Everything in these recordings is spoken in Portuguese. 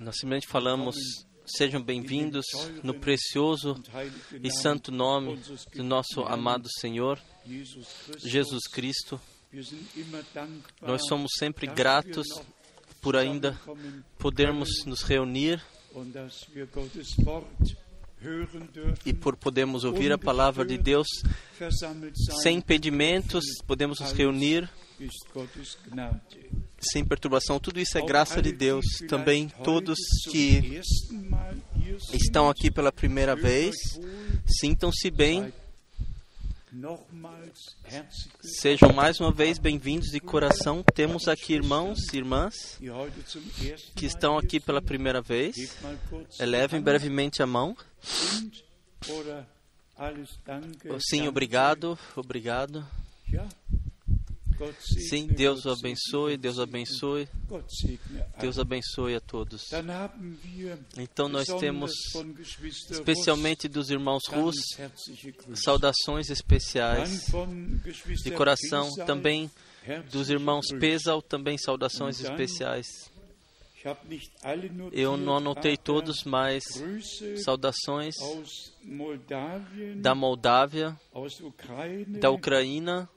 Nós simplesmente falamos: sejam bem-vindos no precioso e santo nome do nosso amado Senhor Jesus Cristo. Nós somos sempre gratos por ainda podermos nos reunir e por podermos ouvir a palavra de Deus sem impedimentos, podemos nos reunir. Sem perturbação. Tudo isso é Auch graça de Deus. Também todos que estão aqui pela primeira vez, sintam-se bem, sejam mais uma vez bem-vindos de coração. Temos aqui irmãos e irmãs que estão aqui pela primeira vez. Elevem brevemente a mão. Sim, obrigado, obrigado. Sim, Deus o abençoe, Deus segne, abençoe. Deus abençoe a todos. Então nós temos, especialmente dos irmãos Rus, saudações especiais de coração. Também dos irmãos. Pesal, também saudações especiais. Eu não anotei todos, mas saudações da Moldávia, da Ucrânia,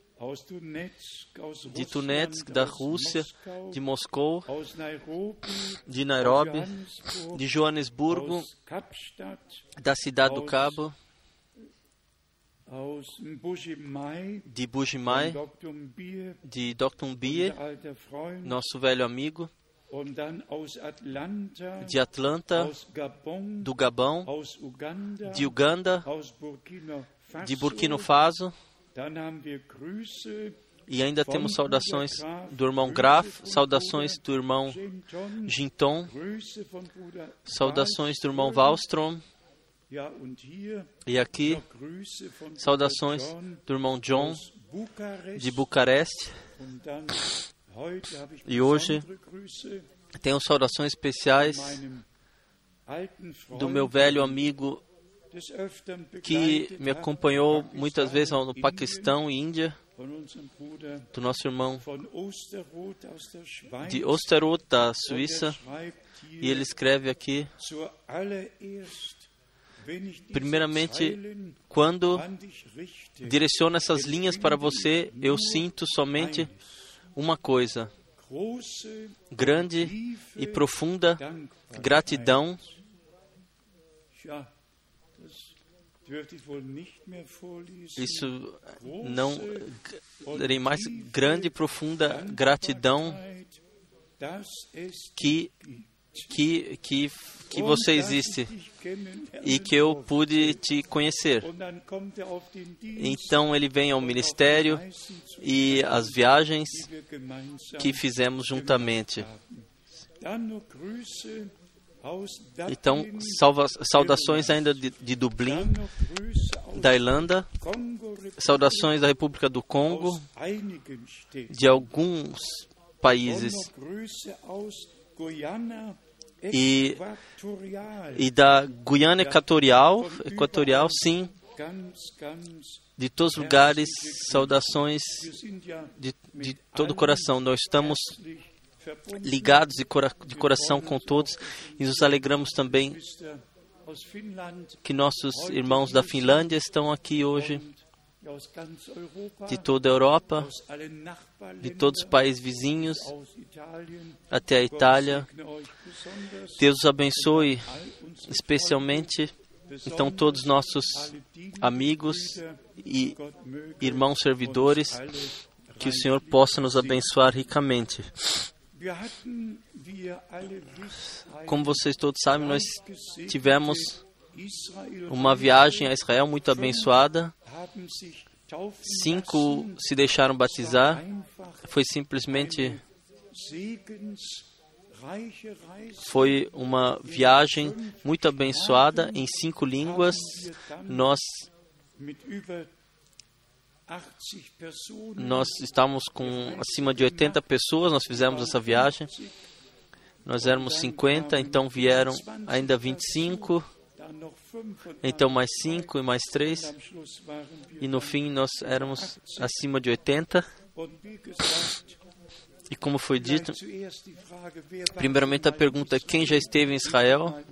de Donetsk, da Rússia, de Moscou, de Nairobi, de Joanesburgo, da cidade do Cabo, de Bujimai, de Dr. Bie, unser alter Freund, nosso velho amigo, de Atlanta, do Gabão, de Uganda, de Burkina Faso, E ainda temos saudações do irmão Graf, saudações do irmão Ginton, saudações do irmão Wallström. Wallstrom, e aqui saudações do irmão John de Bucareste. E hoje Tenho saudações especiais do meu velho amigo que me acompanhou muitas vezes no Paquistão e Índia, do nosso irmão de Osterroth, da Suíça, e ele escreve aqui: Primeiramente, quando direciono essas linhas para você, eu sinto somente uma coisa: grande e profunda gratidão. Isso não lerei mais grande e profunda gratidão que que que que você existe e que eu pude te conhecer. Er Então ele vem ao ministério e as viagens que fizemos juntamente. Então, salva, saudações ainda de, de Dublin, da Irlanda, saudações da República do Congo, de alguns países E- e da Guiana Equatorial, Equatorial, sim, de todos os lugares, saudações de, de todo o coração. Nós estamos. Ligados de, cora, de coração com todos e nos alegramos também que nossos irmãos da Finlândia estão aqui hoje, de toda a Europa, de todos os países vizinhos, até a Itália. Deus os abençoe especialmente então todos nossos amigos e irmãos servidores, que o Senhor possa nos abençoar ricamente. Como vocês todos sabem, nós tivemos uma viagem a Israel muito abençoada. Cinco se deixaram batizar. Foi simplesmente foi uma viagem muito abençoada em cinco línguas. Nós nós estávamos com acima de 80 pessoas. Nós fizemos essa viagem. Nós éramos 50, então vieram ainda 25, dann noch 5 então mais 5 e mais 3. am Schluss waren wir E no fim nós éramos acima de 80. und wie gesagt E como foi dito, primeiramente a pergunta: quem já esteve em Israel?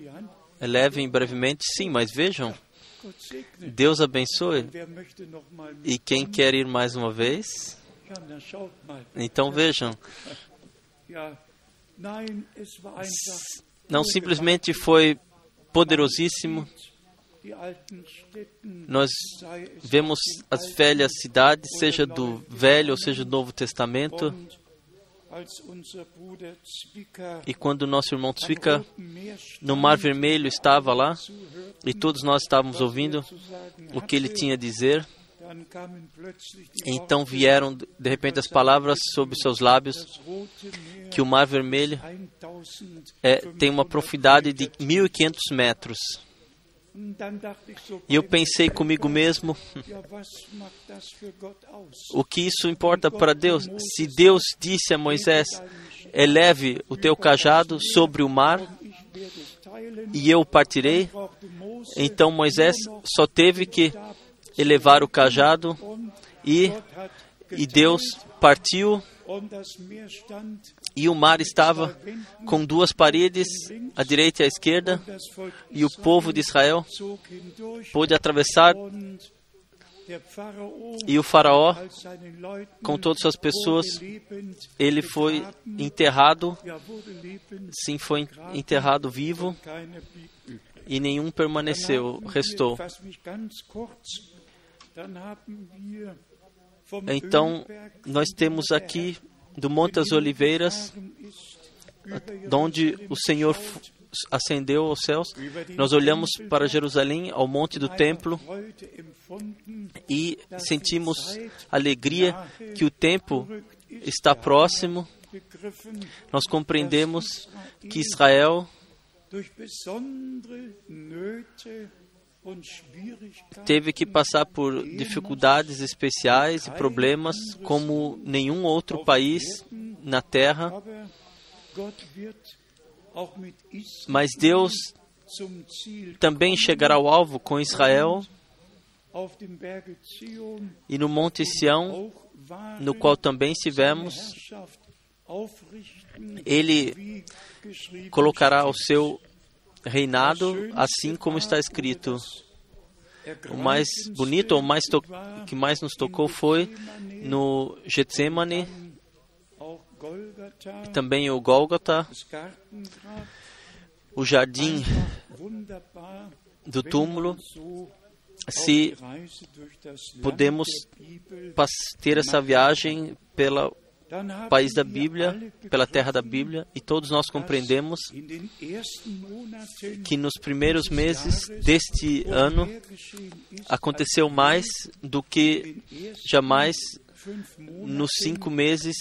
Elevem brevemente, sim, mas vejam. Deus abençoe. E quem quer ir mais uma vez? Então vejam, não simplesmente foi poderosíssimo. Nós vemos as velhas cidades, seja do Velho ou seja do Novo Testamento, e quando nosso irmão Tzvika no Mar Vermelho estava lá e todos nós estávamos er ouvindo o que ele tinha a dizer, então vieram de repente as palavras sobre seus lábios que o Mar Vermelho 1500 é, tem uma profundidade de 1.500 metros. E eu pensei comigo mesmo, o que isso importa para Deus? Se Deus disse a Moisés, eleve o teu cajado sobre o mar e eu partirei, então Moisés só teve que elevar o cajado e, e Deus partiu e o mar estava com duas paredes, à direita e à esquerda, e o povo de Israel pôde atravessar e o faraó, com todas as pessoas, ele foi enterrado, sim, foi enterrado vivo e nenhum permaneceu, restou. Então, nós temos aqui do Monte das Oliveiras, onde o Senhor ascendeu aos céus. Nós olhamos para Jerusalém, ao monte do templo, e sentimos alegria que o tempo está próximo. Nós compreendemos que Israel teve que passar por dificuldades especiais e problemas como nenhum outro país na terra, mas Deus também chegará ao alvo com Israel. e no Monte Sião, no qual também estivemos, ele colocará o seu reinado, assim como está escrito. steht. O mais bonito, ou mais to- que mais nos tocou foi no Getsemane, também o Gólgota, o jardim do túmulo. Se podemos ter essa viagem haben país da Bíblia, pela terra da Bíblia, e todos nós compreendemos que nos primeiros meses deste ano aconteceu mais do que jamais nos cinco meses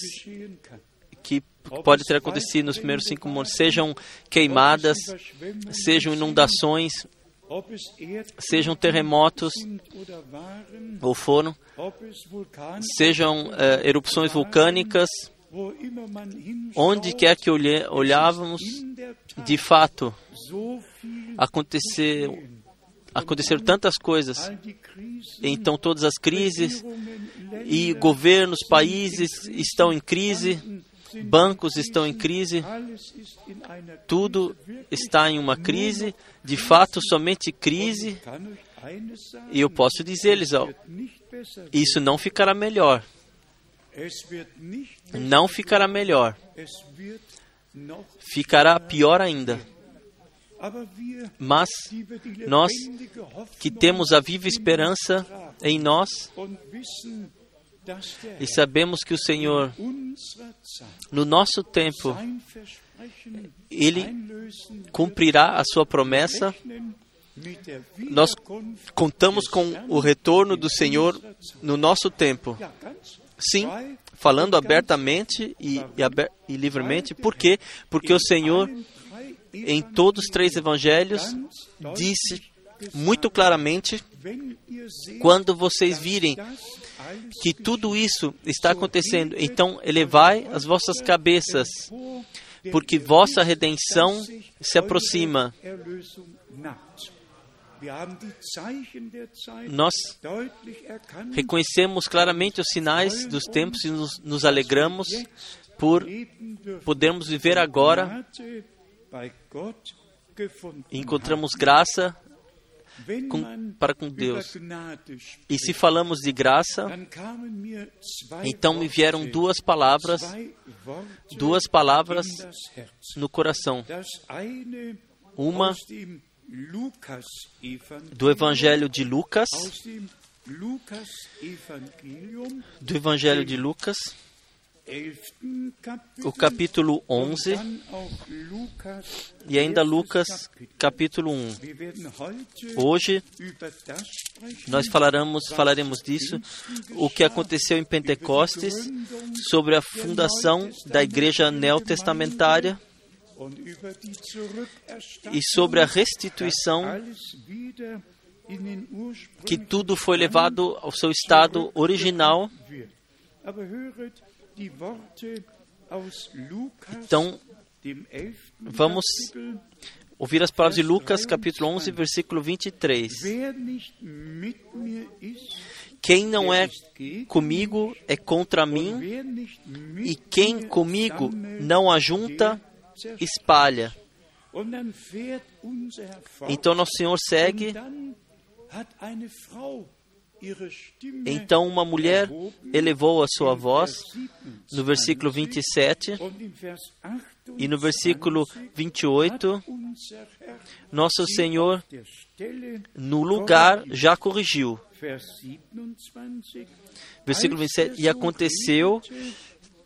que pode ter acontecido nos primeiros cinco meses, sejam queimadas, sejam inundações, sejam terremotos ou foram, sejam eh, erupções vulcânicas, onde quer que olhe, olhávamos, de fato aconteceu, aconteceram tantas coisas. Então todas as crises e governos, países estão em crise, bancos estão em crise, tudo está em uma crise, de fato somente crise, e eu posso dizer-lhes, isso não ficará melhor, não ficará melhor, ficará pior ainda. Mas nós que temos a viva esperança em nós e sabemos que o Senhor, no nosso tempo, Ele cumprirá a sua promessa. Nós contamos com o retorno do Senhor no nosso tempo. Sim, falando abertamente e, e, aber- e livremente. Por quê? Porque o Senhor, em todos os três evangelhos, disse muito claramente: quando vocês virem que tudo isso está acontecendo, então elevai as vossas cabeças, porque vossa redenção se aproxima. Nós reconhecemos claramente os sinais dos tempos e nos, nos alegramos, por podermos viver agora. Encontramos graça com, para com Deus. E se falamos de graça, então me vieram duas palavras, duas palavras no coração. Uma do Evangelho de Lucas, do Evangelho de Lucas, 11. Kapitel, o capítulo und 11 dann auch Lukas, e ainda Lucas, capítulo 1. Wir werden heute Hoje nós falaremos, falaremos disso, o que aconteceu em Pentecostes, sobre a fundação da igreja neotestamentária e sobre a restituição que tudo foi levado ao seu estado original. Então, dem 11. vamos ouvir as palavras de Lucas, capítulo 11, versículo 23. Wer nicht mit mir ist, Quem não é comigo é contra mim, e quem comigo não ajunta, espalha. Então, nosso Senhor segue. Então, uma mulher elevou a sua voz no versículo 27 und im Vers e no versículo 28 28, hat unser Herr nosso Senhor no lugar já corrigiu. Vers 27, Versículo als er 27. E aconteceu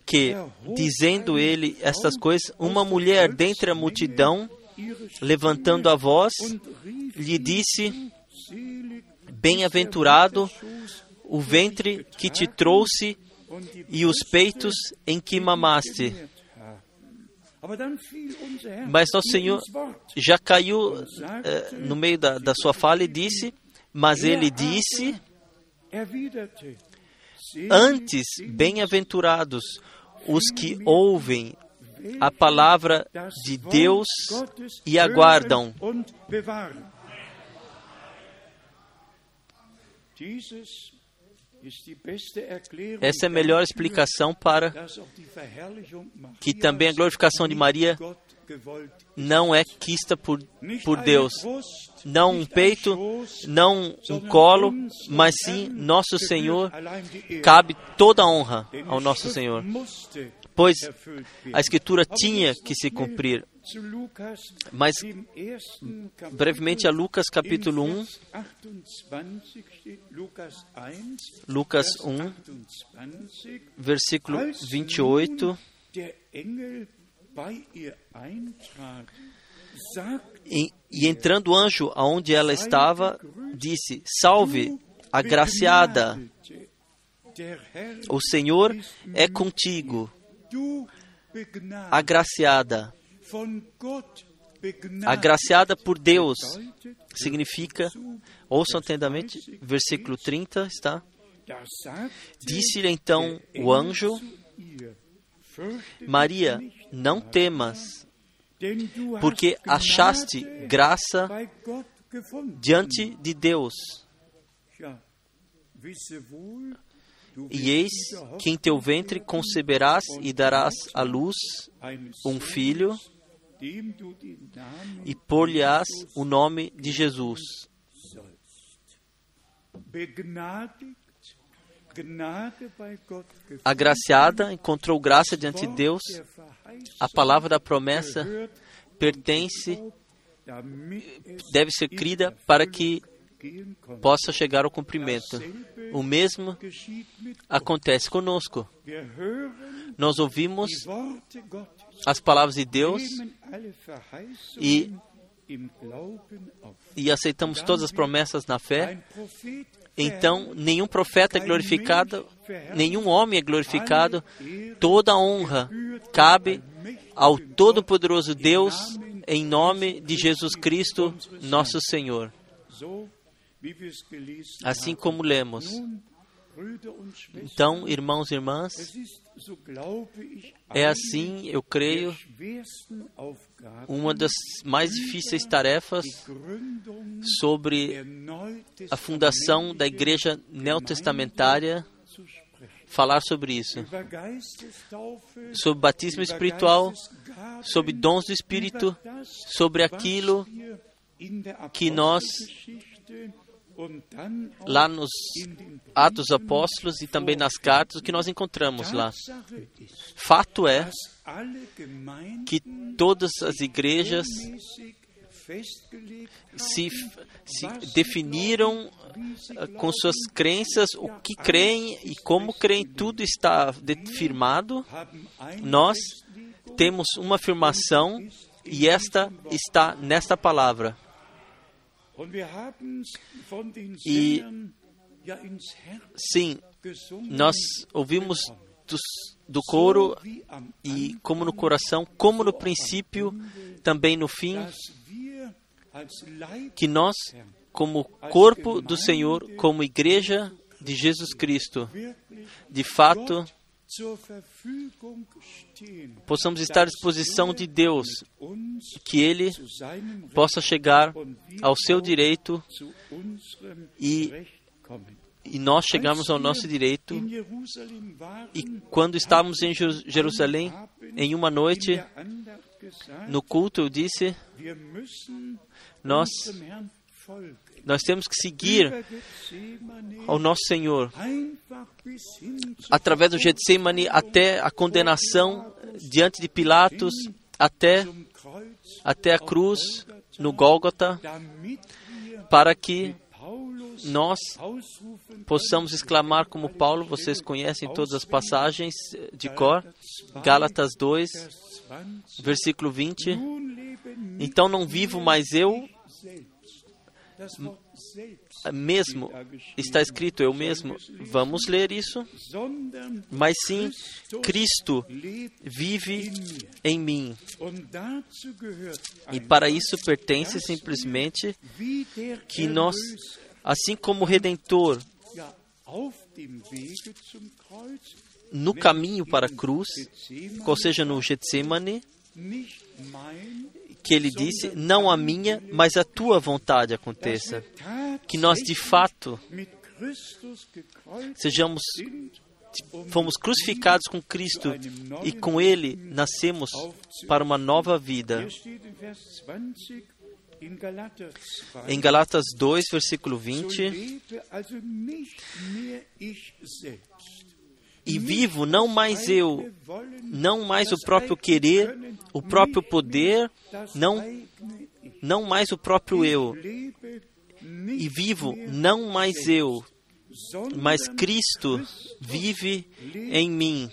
que, dizendo ele estas coisas, uma mulher dentre a multidão, levantando a voz, lhe disse: Bem-aventurado o ventre que te trouxe e os peitos em que mamaste. Mas nosso Senhor já caiu eh, no meio da, da sua fala e disse: Mas ele disse. Antes, bem-aventurados os que ouvem a palavra de Deus e aguardam. Essa é a melhor explicação para que também a glorificação de Maria não é quista por, por Deus. Não um peito, não um colo, mas sim nosso Senhor. Cabe toda a honra ao nosso Senhor, pois a Escritura tinha que se cumprir. Mas, brevemente a Lucas capítulo im 1, Vers 28 steht Lukas 1, Lucas Vers 1, 28, versículo als 28. nun der Engel bei ihr eintrat, sagt E, e entrando o anjo aonde ela estava, disse: Salve, agraciada, o Senhor é contigo, agraciada. Agraciada por Deus significa, ouçam atentamente, versículo 30 está. Disse-lhe então o anjo: zu ihr, "Fürchte Maria, não temas, porque hast achaste graça diante de Deus. E eis que em teu ventre conceberás e darás à luz um filho, e por-lhe-ás Jesus o nome de Jesus. Agraciada, encontrou graça diante de Deus. A palavra da promessa pertence, deve ser crida para que. Possa chegar ao cumprimento. O mesmo acontece conosco. Nós ouvimos as palavras de Deus E- e aceitamos todas as promessas na fé. Então, nenhum profeta é glorificado, nenhum homem é glorificado. Toda honra cabe ao Todo-Poderoso Deus, em nome de Jesus Cristo, nosso Senhor. Assim como lemos. Então, irmãos e irmãs, é assim, eu creio, uma das mais difíceis tarefas sobre a fundação da Igreja neotestamentária falar sobre isso, sobre batismo espiritual, sobre dons do Espírito, sobre aquilo que nós lá nos Atos Apóstolos e também nas cartas que nós encontramos lá. Fato é que todas as igrejas se, se definiram com suas crenças o que creem e como creem, tudo está firmado. Nós temos uma afirmação e esta está nesta palavra. E sim, nós ouvimos dos, do coro e como no coração, como no princípio, também no fim, que nós, como corpo do Senhor, como igreja de Jesus Cristo, de fato, possamos estar à disposição de Deus, que Ele possa chegar ao seu direito e, e nós chegamos ao nosso direito. E quando estávamos em Jerusalém, em uma noite, no culto, eu disse: nós nós temos que seguir ao nosso Senhor através do Getsemane até a condenação diante de Pilatos, até, até a cruz no Gólgota, para que nós possamos exclamar como Paulo, vocês conhecem todas as passagens de cor, Gálatas 2, versículo 20. Então não vivo mais eu, mesmo está escrito eu mesmo. Vamos ler isso. Mas sim, Cristo vive em mim. E para isso pertence simplesmente que nós, assim como o Redentor, no caminho para a cruz, ou seja, no Getsemane, que ele disse: Não a minha, mas a tua vontade aconteça. Que nós de fato sejamos fomos crucificados com Cristo e com Ele nascemos para uma nova vida. Em Galatas 2, versículo 20, e vivo não mais eu, não mais o próprio querer, o próprio poder, não, não mais o próprio eu. E vivo não mais eu, mas Cristo vive em mim.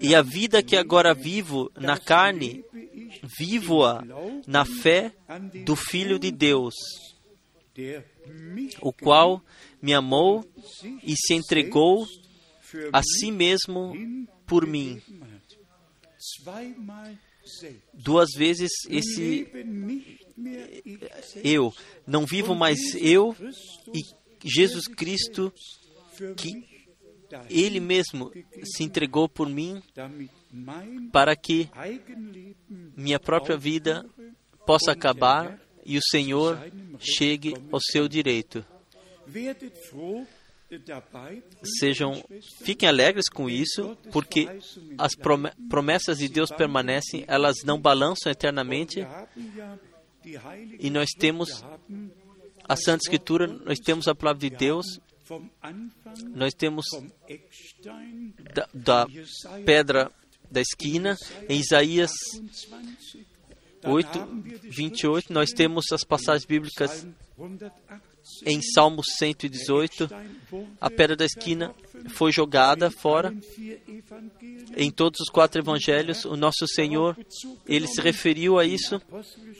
E a vida que agora vivo na carne, vivo-a na fé do Filho de Deus o qual me amou e se entregou a si mesmo por mim. Duas vezes esse eu não vivo mais eu e Jesus Cristo que ele mesmo se entregou por mim para que minha própria vida possa acabar e o Senhor chegue ao seu direito. Sejam, fiquem alegres com isso, porque as promessas de Deus permanecem, elas não balançam eternamente. E nós temos a Santa Escritura, nós temos a palavra de Deus, nós temos da, da pedra da esquina, em Isaías 8, 28, nós temos as passagens bíblicas em Salmo 118. A pedra da esquina foi jogada fora. Em todos os quatro evangelhos, o nosso Senhor, ele se referiu a isso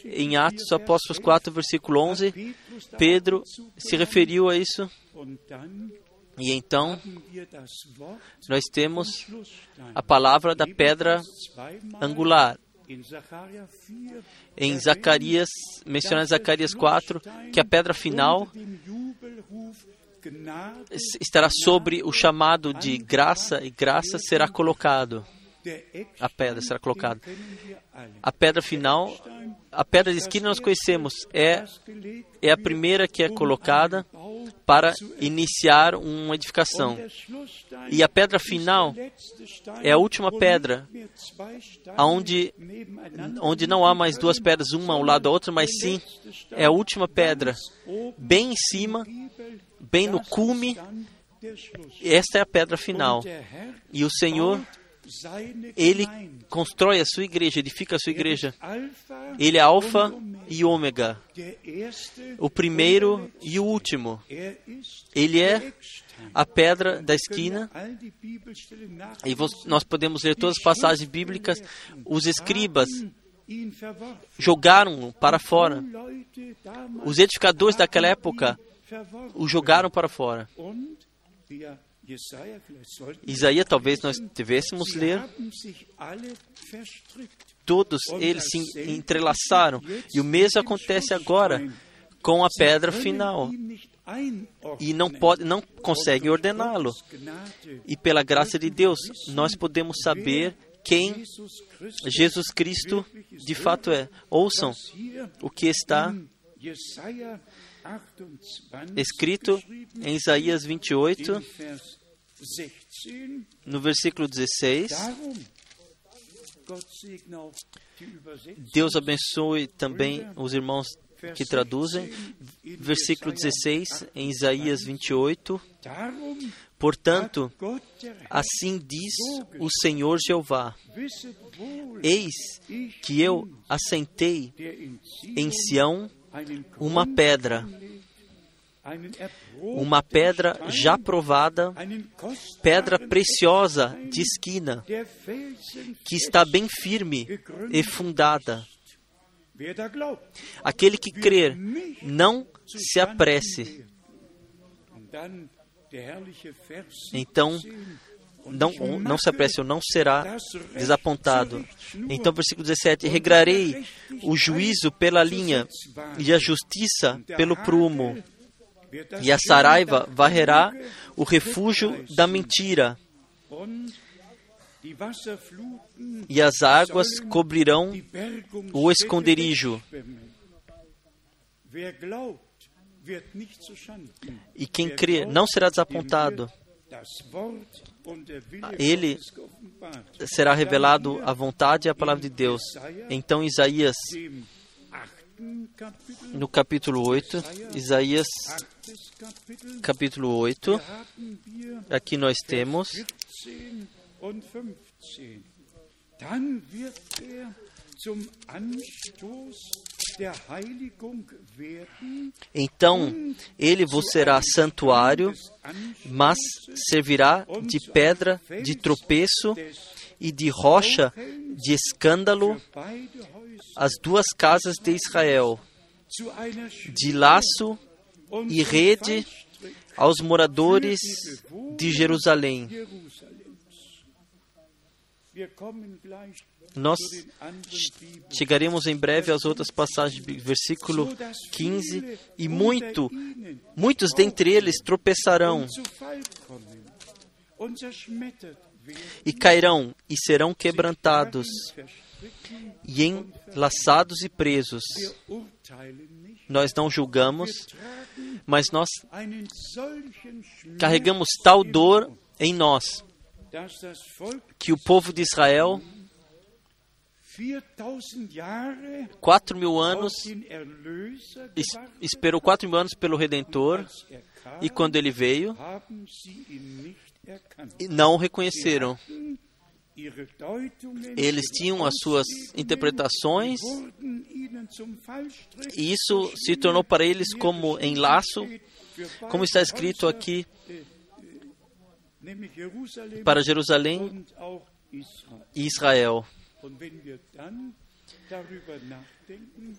em Atos Apóstolos 4, versículo 11. Pedro se referiu a isso. E então, nós temos a palavra da pedra angular. Em Zacarias, mencionado em Zacarias 4, que a pedra final estará sobre o chamado de graça e graça será colocado. A pedra será colocada. A pedra final, a pedra de esquina nós conhecemos, é, é a primeira que é colocada para iniciar uma edificação. E a pedra final é a última pedra, onde, onde não há mais duas pedras, uma ao lado da outra, mas sim é a última pedra, bem em cima, bem no cume. Esta é a pedra final. E o Senhor ele constrói a sua igreja, edifica a sua igreja. Ele é Alfa e Ômega, o primeiro e o último. Ele é a pedra da esquina. E nós podemos ler todas as passagens bíblicas. Os escribas jogaram para fora. Os edificadores daquela época o jogaram para fora. Isaías, talvez nós devêssemos ler. Todos eles se entrelaçaram. E o mesmo acontece agora com a pedra final. E não, pode, não consegue ordená-lo. E pela graça de Deus, nós podemos saber quem Jesus Cristo de fato é. Ouçam o que está escrito em Isaías 28, no versículo 16. Deus abençoe também os irmãos que traduzem. Versículo 16, em Isaías 28. Portanto, assim diz o Senhor Jeová: Eis que eu assentei em Sião uma pedra, uma pedra já provada, pedra preciosa de esquina, que está bem firme e fundada. Aquele que crer, não se apresse. Então, não, não se apresse ou não será desapontado. Então, versículo 17: Regrarei o juízo pela linha e a justiça pelo prumo, e a saraiva varrerá o refúgio da mentira, e as águas cobrirão o esconderijo. E quem crê não será desapontado. Ele será revelado a vontade e a palavra de Deus. Então, Isaías, no capítulo 8, Isaías, capítulo 8, aqui nós temos. Er então ele vos será santuário, mas servirá de pedra de tropeço e de rocha de escândalo as duas casas de Israel, de laço e rede aos moradores de Jerusalém. Nós chegaremos em breve às outras passagens, versículo 15, e muito, muitos dentre eles tropeçarão e cairão e serão quebrantados e enlaçados e presos. Nós não julgamos, mas nós carregamos tal dor em nós que o povo de Israel quatro mil anos esperou quatro mil anos pelo Redentor e quando ele veio não o reconheceram. Eles tinham as suas interpretações e isso se tornou para eles como enlaço, como está escrito aqui para Jerusalém e Israel.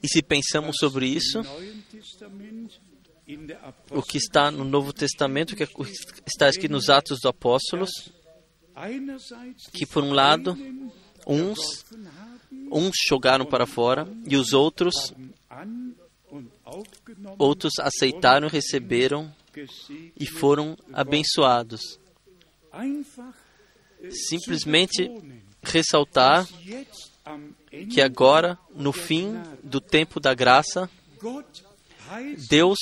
E se pensamos sobre isso, o que está no Novo Testamento, que está escrito nos Atos dos Apóstolos, que por um lado, uns, uns jogaram para fora e os outros, outros aceitaram, receberam e foram abençoados. Simplesmente ressaltar que agora, no fim do tempo da graça, Deus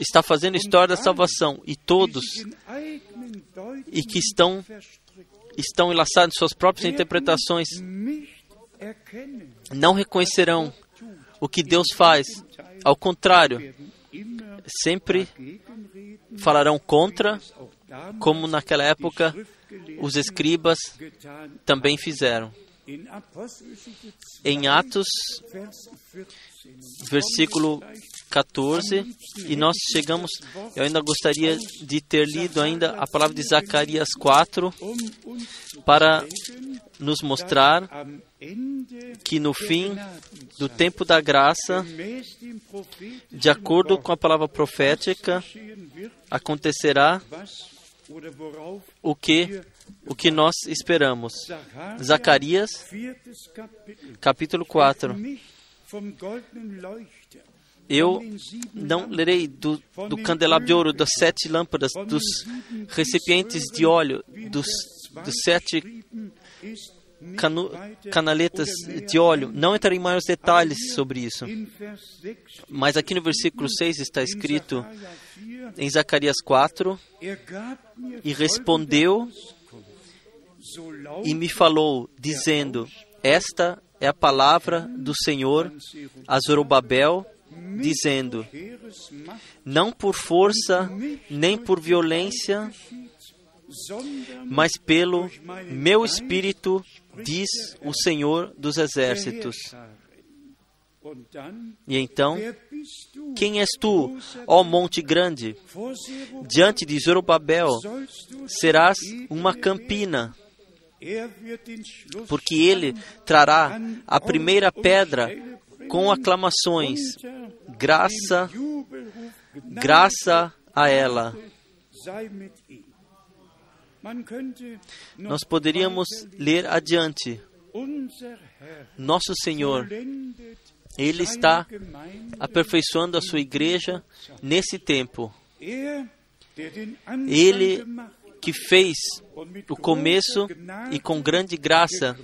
está fazendo a história da salvação e todos e que estão estão enlaçados em suas próprias interpretações não reconhecerão o que Deus faz. Ao contrário, sempre falarão contra, como naquela época os escribas também fizeram. Em Atos, versículo 14, e nós chegamos, eu ainda gostaria de ter lido ainda a palavra de Zacarias 4 para nos mostrar que no fim do tempo da graça, de acordo com a palavra profética, acontecerá o que o que nós esperamos. Zacarias, capítulo 4. Eu não lerei do, do candelabro de ouro, das sete lâmpadas, dos recipientes de óleo, dos, dos sete canu, canaletas de óleo. Não entrarei em maiores detalhes sobre isso. Mas aqui no versículo 6 está escrito em Zacarias 4: E respondeu e me falou, dizendo: Esta é a palavra do Senhor a Zorobabel, dizendo: Não por força nem por violência, mas pelo meu espírito, diz o Senhor dos Exércitos. E então, quem és tu, ó monte grande? Diante de Zorobabel serás uma campina, porque ele trará a primeira pedra com aclamações, graça, graça a ela. Nós poderíamos ler adiante. Nosso Senhor, Ele está aperfeiçoando a sua igreja nesse tempo. Ele que fez o começo e com grande graça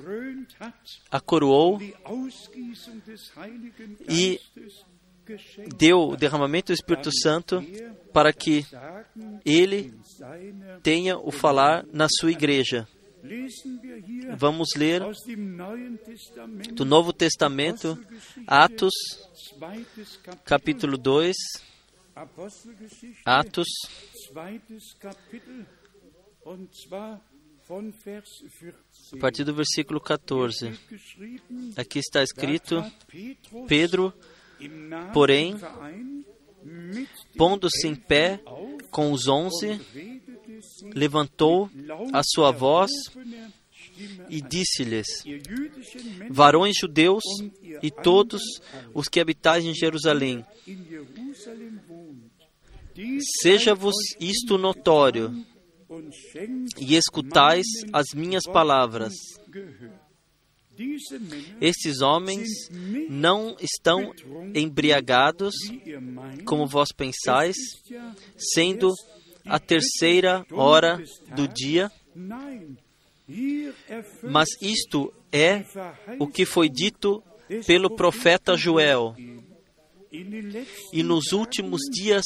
a coroou e deu o derramamento do Espírito Santo para que ele tenha o falar na sua igreja. Vamos ler do Novo Testamento, Atos, capítulo 2. Atos, a partir do versículo 14. Aqui está escrito: Pedro, porém, pondo-se em pé com os onze, levantou a sua voz e disse-lhes: Varões judeus e todos os que habitais em Jerusalém, seja-vos isto notório e escutais as minhas palavras. Estes homens não estão embriagados, como vós pensais, sendo a terceira hora do dia, mas isto é o que foi dito pelo profeta Joel. E nos últimos dias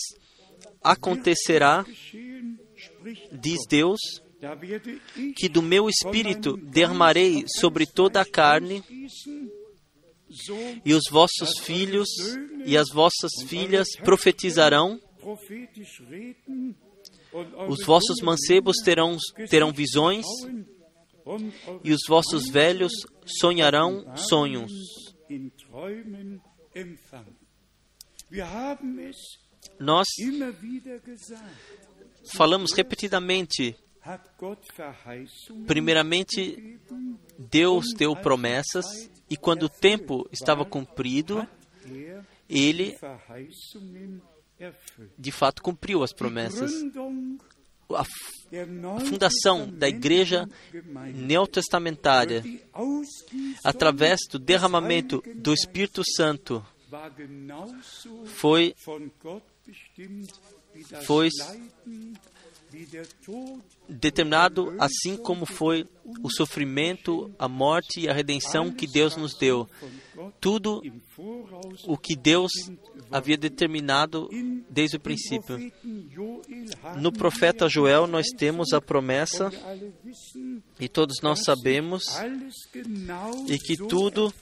acontecerá, diz Deus, que do meu espírito derramarei sobre toda a carne, e os vossos filhos e as vossas filhas profetizarão, os vossos mancebos terão, terão visões, e os vossos velhos sonharão sonhos. Nós falamos repetidamente Primeiramente, Deus deu promessas e quando o tempo estava cumprido, ele de fato cumpriu as promessas. A fundação da igreja neotestamentária, através do derramamento do Espírito Santo, foi, foi determinado assim como foi o sofrimento, a morte e a redenção que Deus nos deu. Tudo o que Deus havia determinado desde o princípio. No profeta Joel nós temos a promessa e todos nós sabemos e que tudo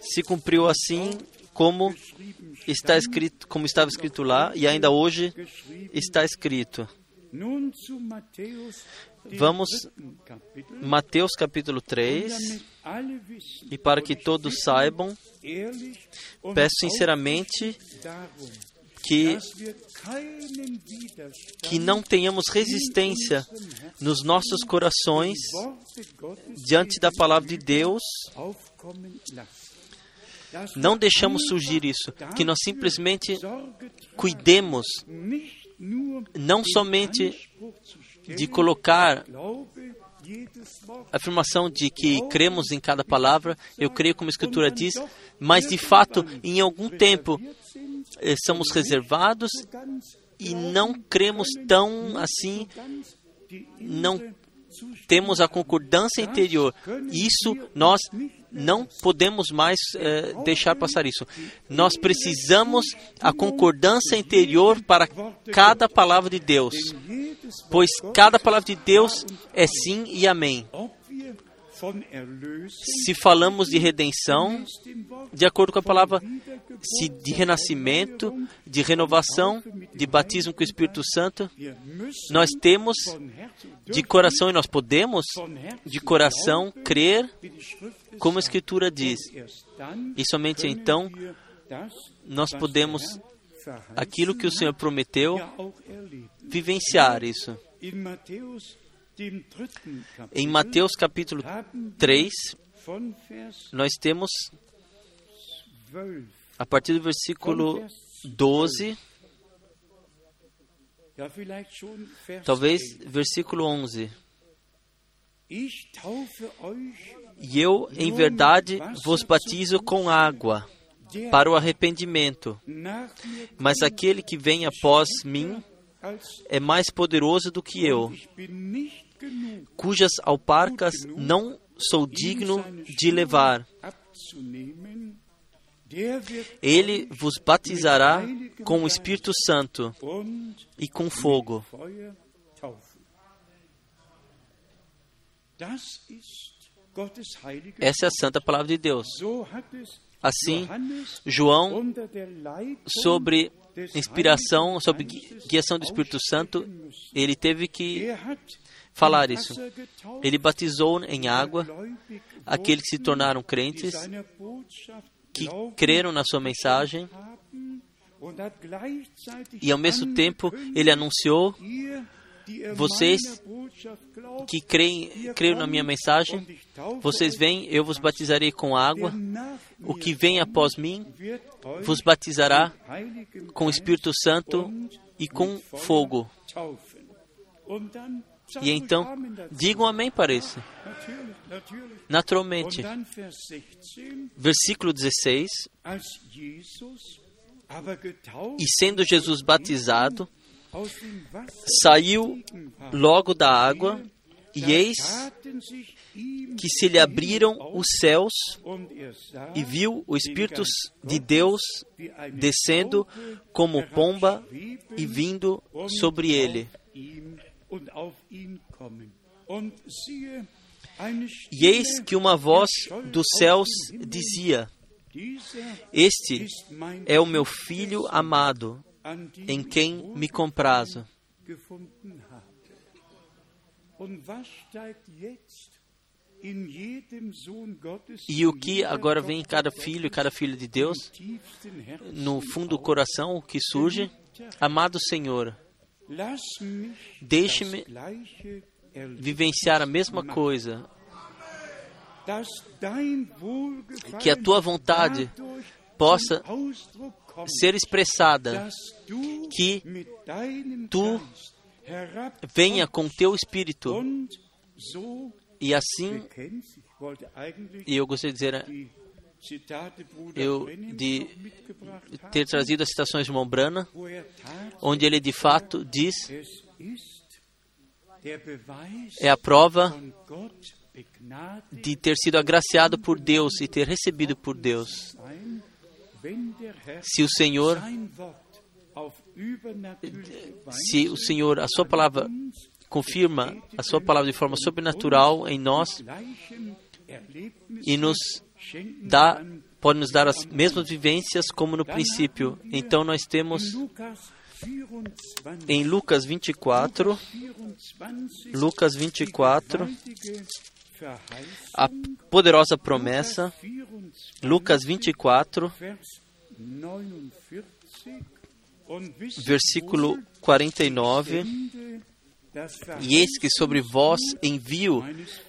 se cumpriu assim como está escrito, como estava escrito lá e ainda hoje está escrito. Vamos Mateus capítulo 3 e para que todos saibam, peço sinceramente que que não tenhamos resistência nos nossos corações diante da palavra de Deus. Não deixamos surgir isso, que nós simplesmente cuidemos não somente de colocar a afirmação de que cremos em cada palavra, eu creio como a Escritura diz, mas de fato, em algum tempo, eh, somos reservados e não cremos tão assim, não temos a concordância interior. Isso nós não podemos mais eh, deixar passar isso. Nós precisamos a concordância interior para cada palavra de Deus, pois cada palavra de Deus é sim e amém. Se falamos de redenção, de acordo com a palavra, se de renascimento, de renovação, de batismo com o Espírito Santo, nós temos de coração e nós podemos de coração crer como a Escritura diz. E somente então nós podemos aquilo que o Senhor prometeu vivenciar isso. Em Mateus capítulo 3, nós temos, a partir do versículo 12, talvez versículo 11. E eu, em verdade, vos batizo com água para o arrependimento, mas aquele que vem após mim é mais poderoso do que eu, cujas alparcas não sou digno de levar. Ele vos batizará com o Espírito Santo e com fogo. Essa é a santa palavra de Deus. Assim, João, sobre inspiração, sob guiação do Espírito Santo, ele teve que falar isso. Ele batizou em água aqueles que se tornaram crentes, que creram na sua mensagem, e ao mesmo tempo ele anunciou: vocês que creem, creem na minha mensagem, vocês vêm, eu vos batizarei com água. O que vem após mim vos batizará com o Espírito Santo e com fogo. E então, digam amém para isso. Naturalmente. Versículo 16. E sendo Jesus batizado, saiu logo da água, e eis que se lhe abriram os céus, e viu o Espírito de Deus descendo como pomba e vindo sobre ele. E eis que uma voz dos céus dizia: Este é o meu filho amado, em quem me comprazo. E o que agora vem em cada filho e cada filha de Deus, no fundo do coração, o que surge? Amado Senhor, deixe-me vivenciar a mesma coisa, que a tua vontade possa ser expressada, que tu venha com teu espírito. e assim e eu gostaria de dizer eu de ter trazido as citações de Mombrana, onde ele de fato diz é a prova de ter sido agraciado por Deus e ter recebido por Deus. Se o Senhor, se o Senhor, a sua palavra confirma a sua palavra de forma sobrenatural em nós e nos dá pode nos dar as mesmas vivências como no princípio. Então nós temos em Lucas 24, Lucas 24, a poderosa promessa, Lucas 24, versículo 49. E eis que sobre vós envio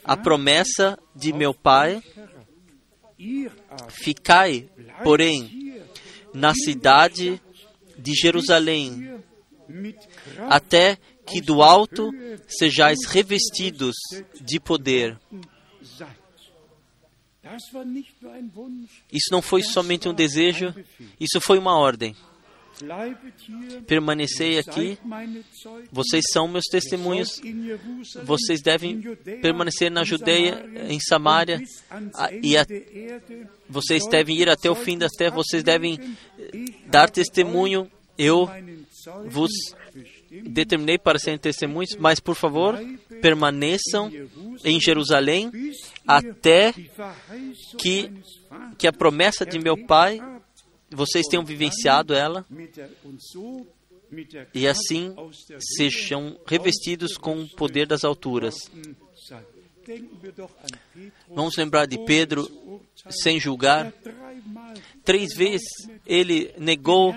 a promessa de meu Pai. Ficai, porém, na cidade de Jerusalém, até que do alto sejais revestidos de poder. Isso não foi somente um desejo, isso foi uma ordem. Permanecei aqui, vocês são meus testemunhos, vocês devem permanecer na Judeia, em Samaria, e a, vocês devem ir até o fim das terras, vocês devem dar testemunho. Eu vos determinei para serem testemunhos, mas por favor, permaneçam em Jerusalém até que, que a promessa de meu Pai vocês tenham vivenciado ela e assim sejam revestidos com o poder das alturas. Vamos lembrar de Pedro sem julgar. Três vezes ele negou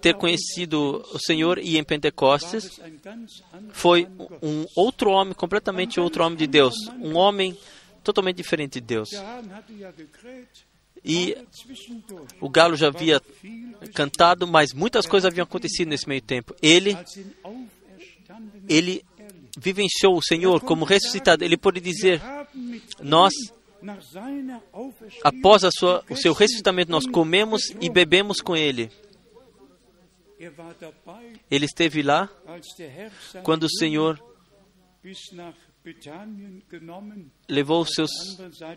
ter conhecido o Senhor e em Pentecostes foi um outro homem, completamente outro homem de Deus, um homem totalmente diferente de Deus. E o galo já havia cantado, mas muitas coisas haviam acontecido nesse meio tempo. Ele, ele vivenciou o Senhor como ressuscitado. Ele pode dizer: Nós, após sua, o seu ressuscitamento, nós comemos e bebemos com Ele. Ele esteve lá quando o Senhor levou seus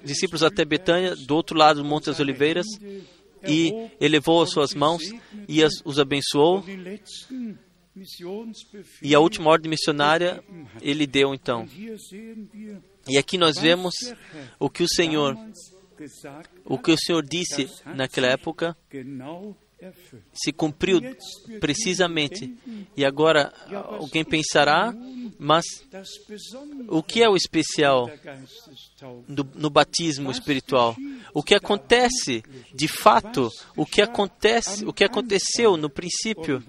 discípulos até Betânia, do outro lado do Monte das Oliveiras, e elevou as suas mãos e as, os abençoou. E a última ordem missionária ele deu então. E aqui nós vemos o que o Senhor, o que o Senhor disse naquela época, se cumpriu precisamente. E agora alguém pensará, mas o que é o especial no batismo espiritual? O que acontece de fato? O que acontece? O que aconteceu no princípio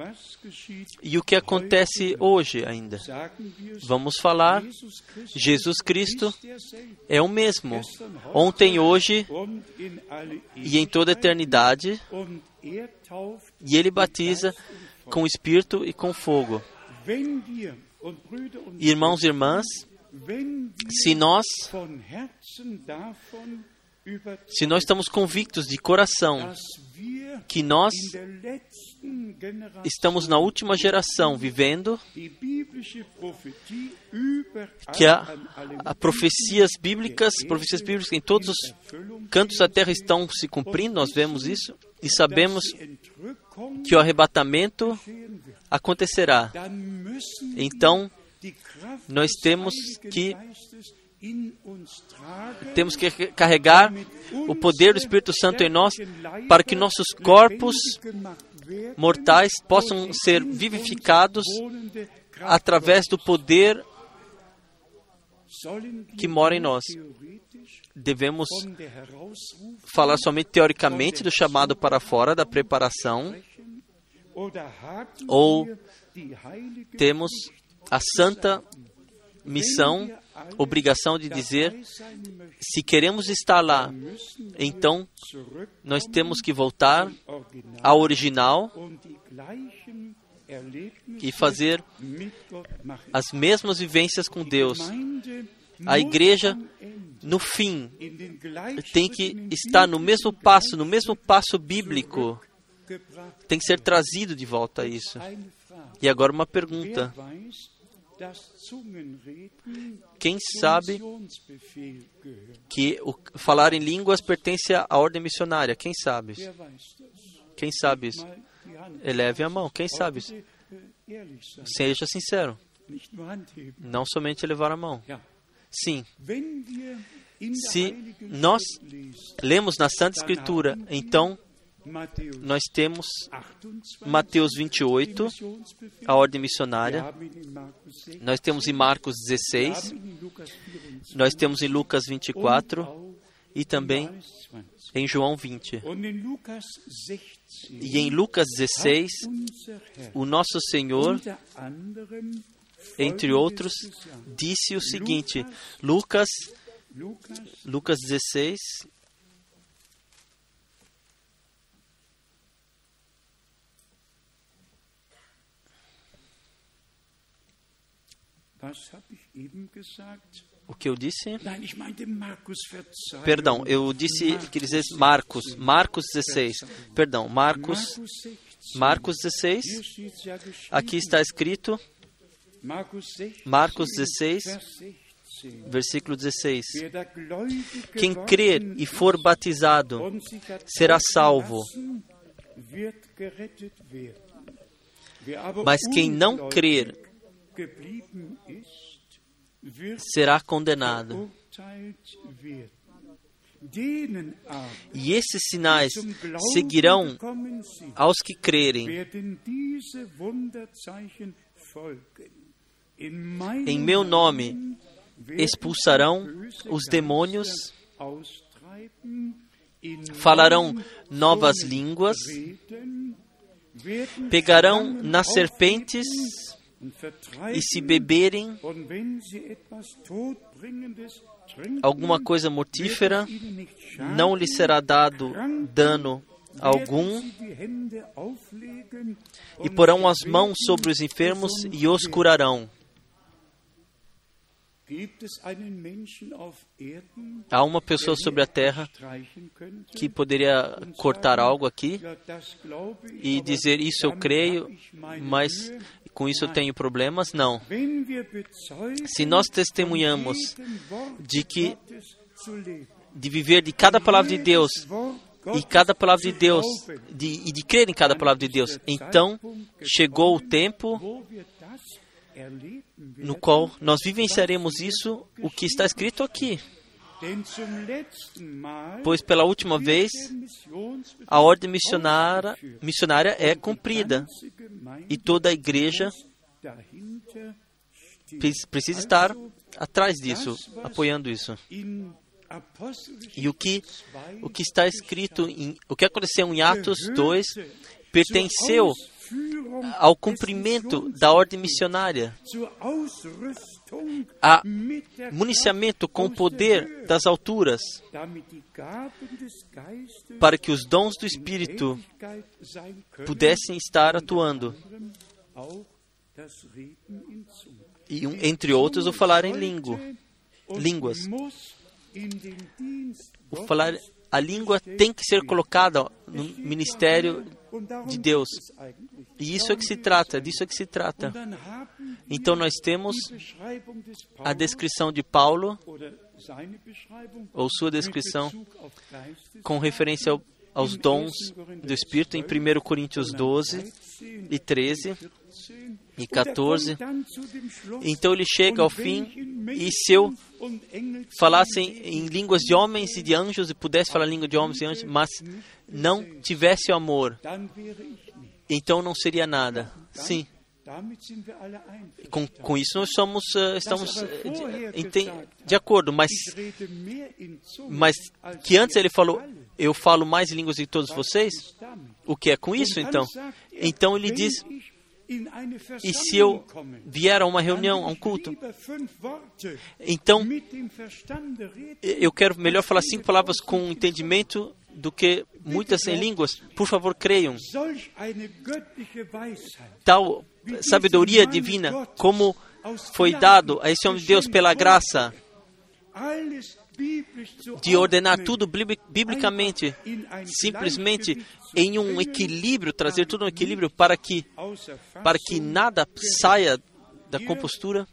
e o que acontece hoje ainda? Vamos falar. Jesus Cristo é o mesmo, ontem, hoje e em toda a eternidade e ele batiza com espírito e com fogo. Irmãos e irmãs, se nós se nós estamos convictos de coração que nós estamos na última geração vivendo, que a, profecias bíblicas, profecias bíblicas em todos os cantos da terra estão se cumprindo, nós vemos isso e sabemos que o arrebatamento acontecerá. Então, nós temos que temos que carregar o poder do Espírito Santo em nós para que nossos corpos mortais possam ser vivificados através do poder que mora em nós. Devemos falar somente teoricamente do chamado para fora da preparação. Ou temos a santa missão, obrigação de dizer: se queremos estar lá, então nós temos que voltar ao original e fazer as mesmas vivências com Deus. A igreja, no fim, tem que estar no mesmo passo, no mesmo passo bíblico. Tem que ser trazido de volta a isso. E agora uma pergunta: Quem sabe que o falar em línguas pertence à ordem missionária? Quem sabe? Quem sabe isso? Eleve a mão. Quem sabe isso? Seja sincero. Não somente elevar a mão. Sim. Se nós lemos na Santa Escritura, então nós temos Mateus 28, a ordem missionária. Nós temos em Marcos 16. Nós temos em Lucas 24 e também em João 20. E em Lucas 16, o nosso Senhor, entre outros, disse o seguinte: Lucas, Lucas 16, O que eu disse? Perdão, eu disse que dizer Marcos, Marcos 16. Perdão, Marcos, Marcos 16. Aqui está escrito Marcos 16, versículo 16. Quem crer e for batizado será salvo. Mas quem não crer será condenado. E esses sinais seguirão aos que crerem. Em meu nome expulsarão os demônios, falarão novas línguas, pegarão nas serpentes e se beberem alguma coisa mortífera, não lhe será dado dano algum, e porão as mãos sobre os enfermos e os curarão. Há uma pessoa sobre a terra que poderia cortar algo aqui e dizer: Isso eu creio, mas com isso eu tenho problemas? Não. Se nós testemunhamos de que de viver de cada palavra de Deus e cada palavra de Deus de, e de crer em cada palavra de Deus, então chegou o tempo no qual nós vivenciaremos isso, o que está escrito aqui. Pois pela última vez a ordem missionária, missionária é cumprida e toda a igreja precisa estar atrás disso, apoiando isso. E o que, o que está escrito, em, o que aconteceu em Atos 2 pertenceu ao cumprimento da ordem missionária, a municiamento com o poder das alturas, para que os dons do Espírito pudessem estar atuando. E, entre outros, o falar em língua, línguas. O falar, a língua tem que ser colocada no ministério de Deus. E isso é que se trata, disso é que se trata. Então nós temos a descrição de Paulo, ou sua descrição, com referência ao, aos dons do Espírito, em 1 Coríntios 12 e 13 e 14. Então ele chega ao fim, e se eu falasse em línguas de homens e de anjos, e pudesse falar língua de homens e anjos, mas não tivesse o amor, então não seria nada. Sim. Com, com isso nós somos, uh, estamos uh, de, de, acordo, mas, mas que antes ele falou, eu falo mais línguas de todos vocês, o que é com isso então? Então ele diz, e se eu vier a uma reunião, a um culto, então eu quero melhor falar cinco palavras com entendimento do que muitas em línguas. Por favor, creiam. Tal sabedoria divina, como foi dado a esse homem de Deus pela graça, de ordenar tudo biblicamente, simplesmente em um equilíbrio, trazer tudo um equilíbrio para que, para que nada saia da compostura,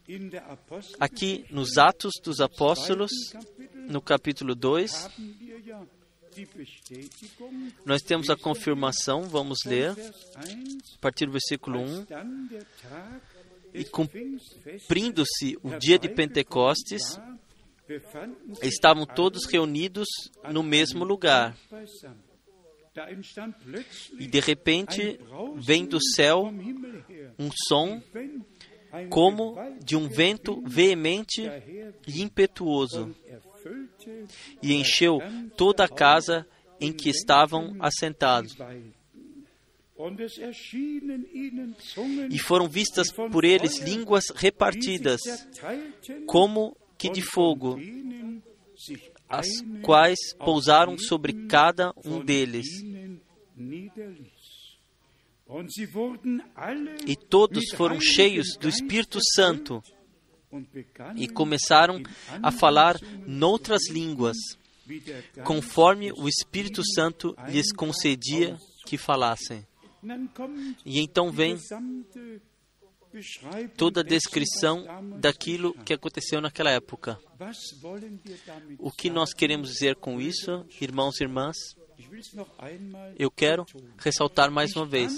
aqui nos Atos dos Apóstolos, no capítulo 2, nós temos a confirmação, vamos ler, a partir do versículo 1. E cumprindo-se o dia de Pentecostes, estavam todos reunidos no mesmo lugar. E de repente vem do céu um som como de um vento veemente e impetuoso, e encheu toda a casa em que estavam assentados. E foram vistas por eles línguas repartidas, como que de fogo, as quais pousaram sobre cada um deles. E todos foram cheios do Espírito Santo e começaram a falar noutras línguas, conforme o Espírito Santo lhes concedia que falassem. E então vem toda a descrição daquilo que aconteceu naquela época. O que nós queremos dizer com isso, irmãos e irmãs? Eu quero ressaltar mais uma vez.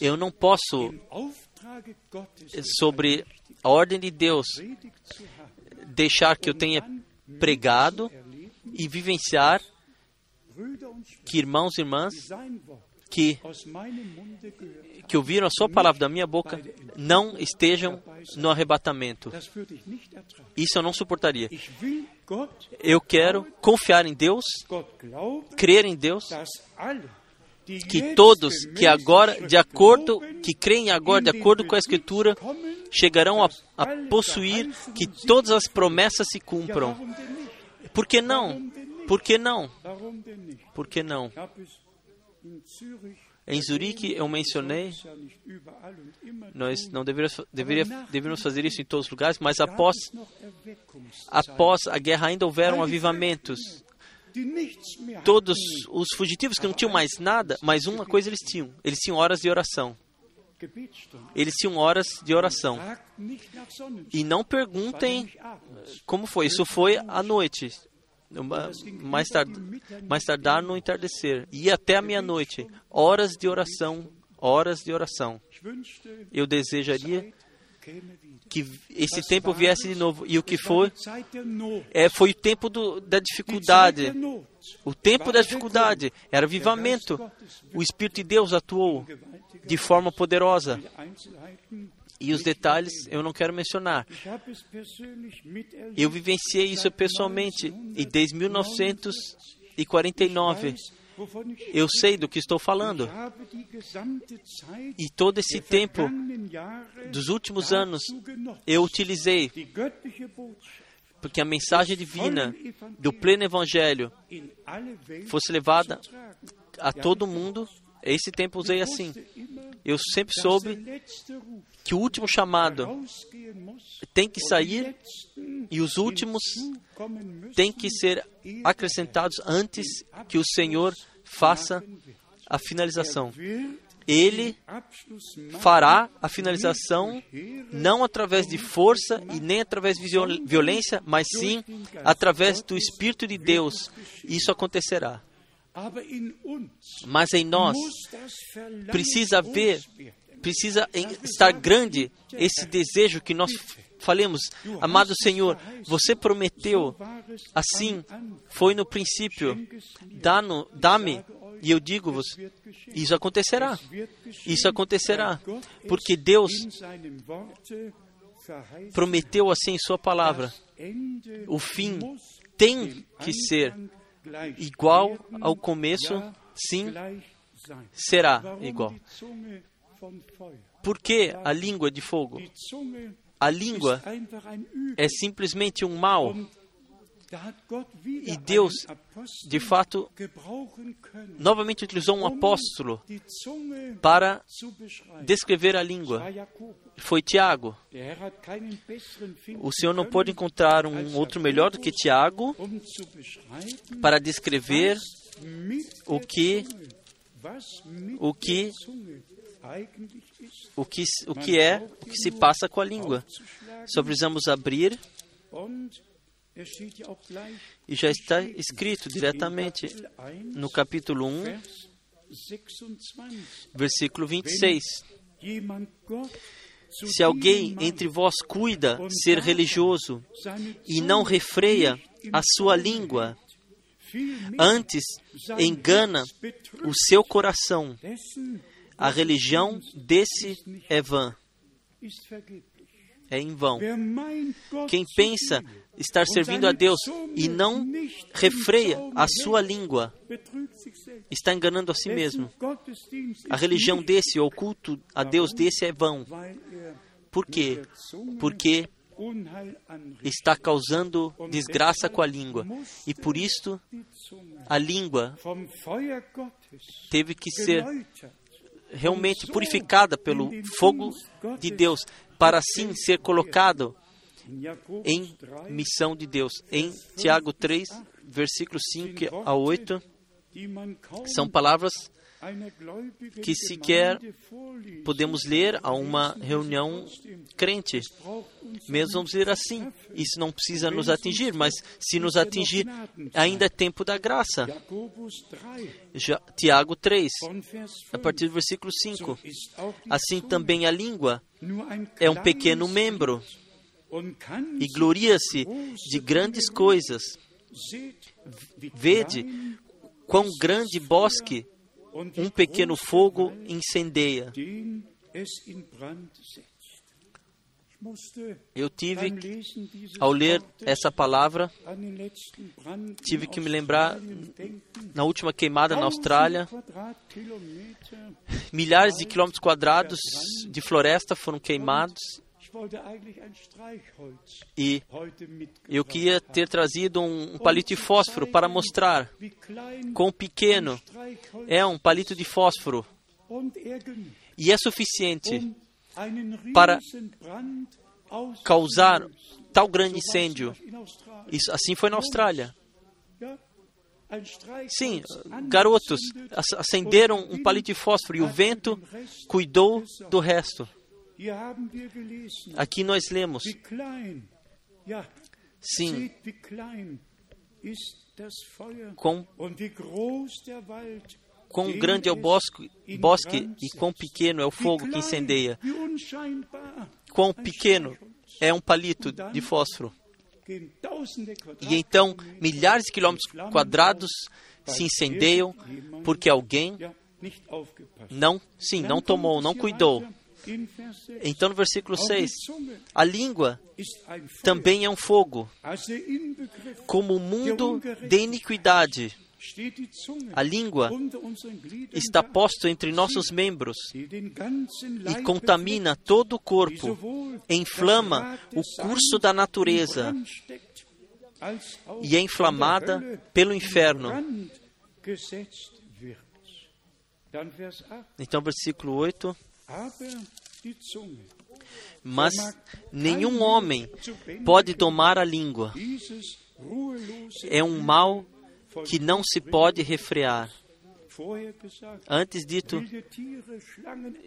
Eu não posso, sobre a ordem de Deus, deixar que eu tenha pregado e vivenciar que irmãos e irmãs que, que ouviram a sua palavra da minha boca não estejam no arrebatamento. Isso eu não suportaria. Eu quero confiar em Deus, crer em Deus, que todos que agora, de acordo, que creem agora de acordo com a Escritura, chegarão a, a possuir que todas as promessas se cumpram. Por que não? Por que não? Por que não? Em Zurique eu mencionei, nós não deveríamos, deveríamos fazer isso em todos os lugares, mas após, após a guerra ainda houveram avivamentos. Todos os fugitivos que não tinham mais nada, mas uma coisa eles tinham: eles tinham horas de oração. Eles tinham horas de oração. E não perguntem como foi. Isso foi à noite mais, tard, mais tardar no entardecer, e até a meia-noite, horas de oração, horas de oração. Eu desejaria que esse tempo viesse de novo. E o que foi? É, foi o tempo do, da dificuldade. O tempo da dificuldade era avivamento. O Espírito de Deus atuou de forma poderosa. E os detalhes eu não quero mencionar. Eu vivenciei isso pessoalmente e desde 1949 eu sei do que estou falando. E todo esse tempo dos últimos anos eu utilizei porque a mensagem divina do pleno evangelho fosse levada a todo mundo. Esse tempo usei assim. Eu sempre soube que o último chamado tem que sair e os últimos têm que ser acrescentados antes que o Senhor faça a finalização. Ele fará a finalização não através de força e nem através de violência, mas sim através do Espírito de Deus. Isso acontecerá. Mas em nós precisa haver precisa estar grande esse desejo que nós falemos. Amado Senhor, você prometeu, assim foi no princípio, dá-me, e eu digo-vos, isso acontecerá. Isso acontecerá, porque Deus prometeu assim em Sua palavra. O fim tem que ser igual ao começo, sim, será igual. Por que a língua de fogo? A língua é simplesmente um mal. E Deus, de fato, novamente utilizou um apóstolo para descrever a língua. Foi Tiago. O Senhor não pode encontrar um outro melhor do que Tiago para descrever o que o que o que, o que é, o que se passa com a língua. Só precisamos abrir e já está escrito diretamente no capítulo 1, versículo 26. Se alguém entre vós cuida ser religioso e não refreia a sua língua, antes engana o seu coração, a religião desse é vã. É em vão. Quem pensa estar servindo a Deus e não refreia a sua língua, está enganando a si mesmo. A religião desse, ou o culto a Deus desse é vão. Por quê? Porque está causando desgraça com a língua. E por isto, a língua teve que ser realmente purificada pelo fogo de Deus, para assim ser colocado em missão de Deus. Em Tiago 3, versículos 5 a 8, são palavras que sequer podemos ler a uma reunião crente. Mesmo vamos ler assim. Isso não precisa nos atingir, mas se nos atingir, ainda é tempo da graça. Já, Tiago 3, a partir do versículo 5. Assim também a língua é um pequeno membro e gloria-se de grandes coisas. Vede quão grande bosque um pequeno fogo incendeia. Eu tive, ao ler essa palavra, tive que me lembrar na última queimada na Austrália, milhares de quilômetros quadrados de floresta foram queimados e eu queria ter trazido um, palito de fósforo para mostrar quão pequeno é um palito de fósforo. E é suficiente para causar tal grande incêndio. Isso, assim foi na Austrália. Sim, garotos acenderam um palito de fósforo e o vento cuidou do resto. Aqui nós lemos. Sim. Quão, quão grande é o bosque, bosque e quão pequeno é o fogo que incendeia. Quão pequeno é um palito de fósforo. E então milhares de quilômetros quadrados se incendeiam porque alguém não, sim, não tomou, não cuidou. Então, no versículo 6, a língua também é um fogo, como o mundo de iniquidade. A língua está posta entre nossos membros e contamina todo o corpo, inflama o curso da natureza e é inflamada pelo inferno. Então, versículo 8. Mas nenhum homem pode domar a língua. É um mal que não se pode refrear. Antes dito,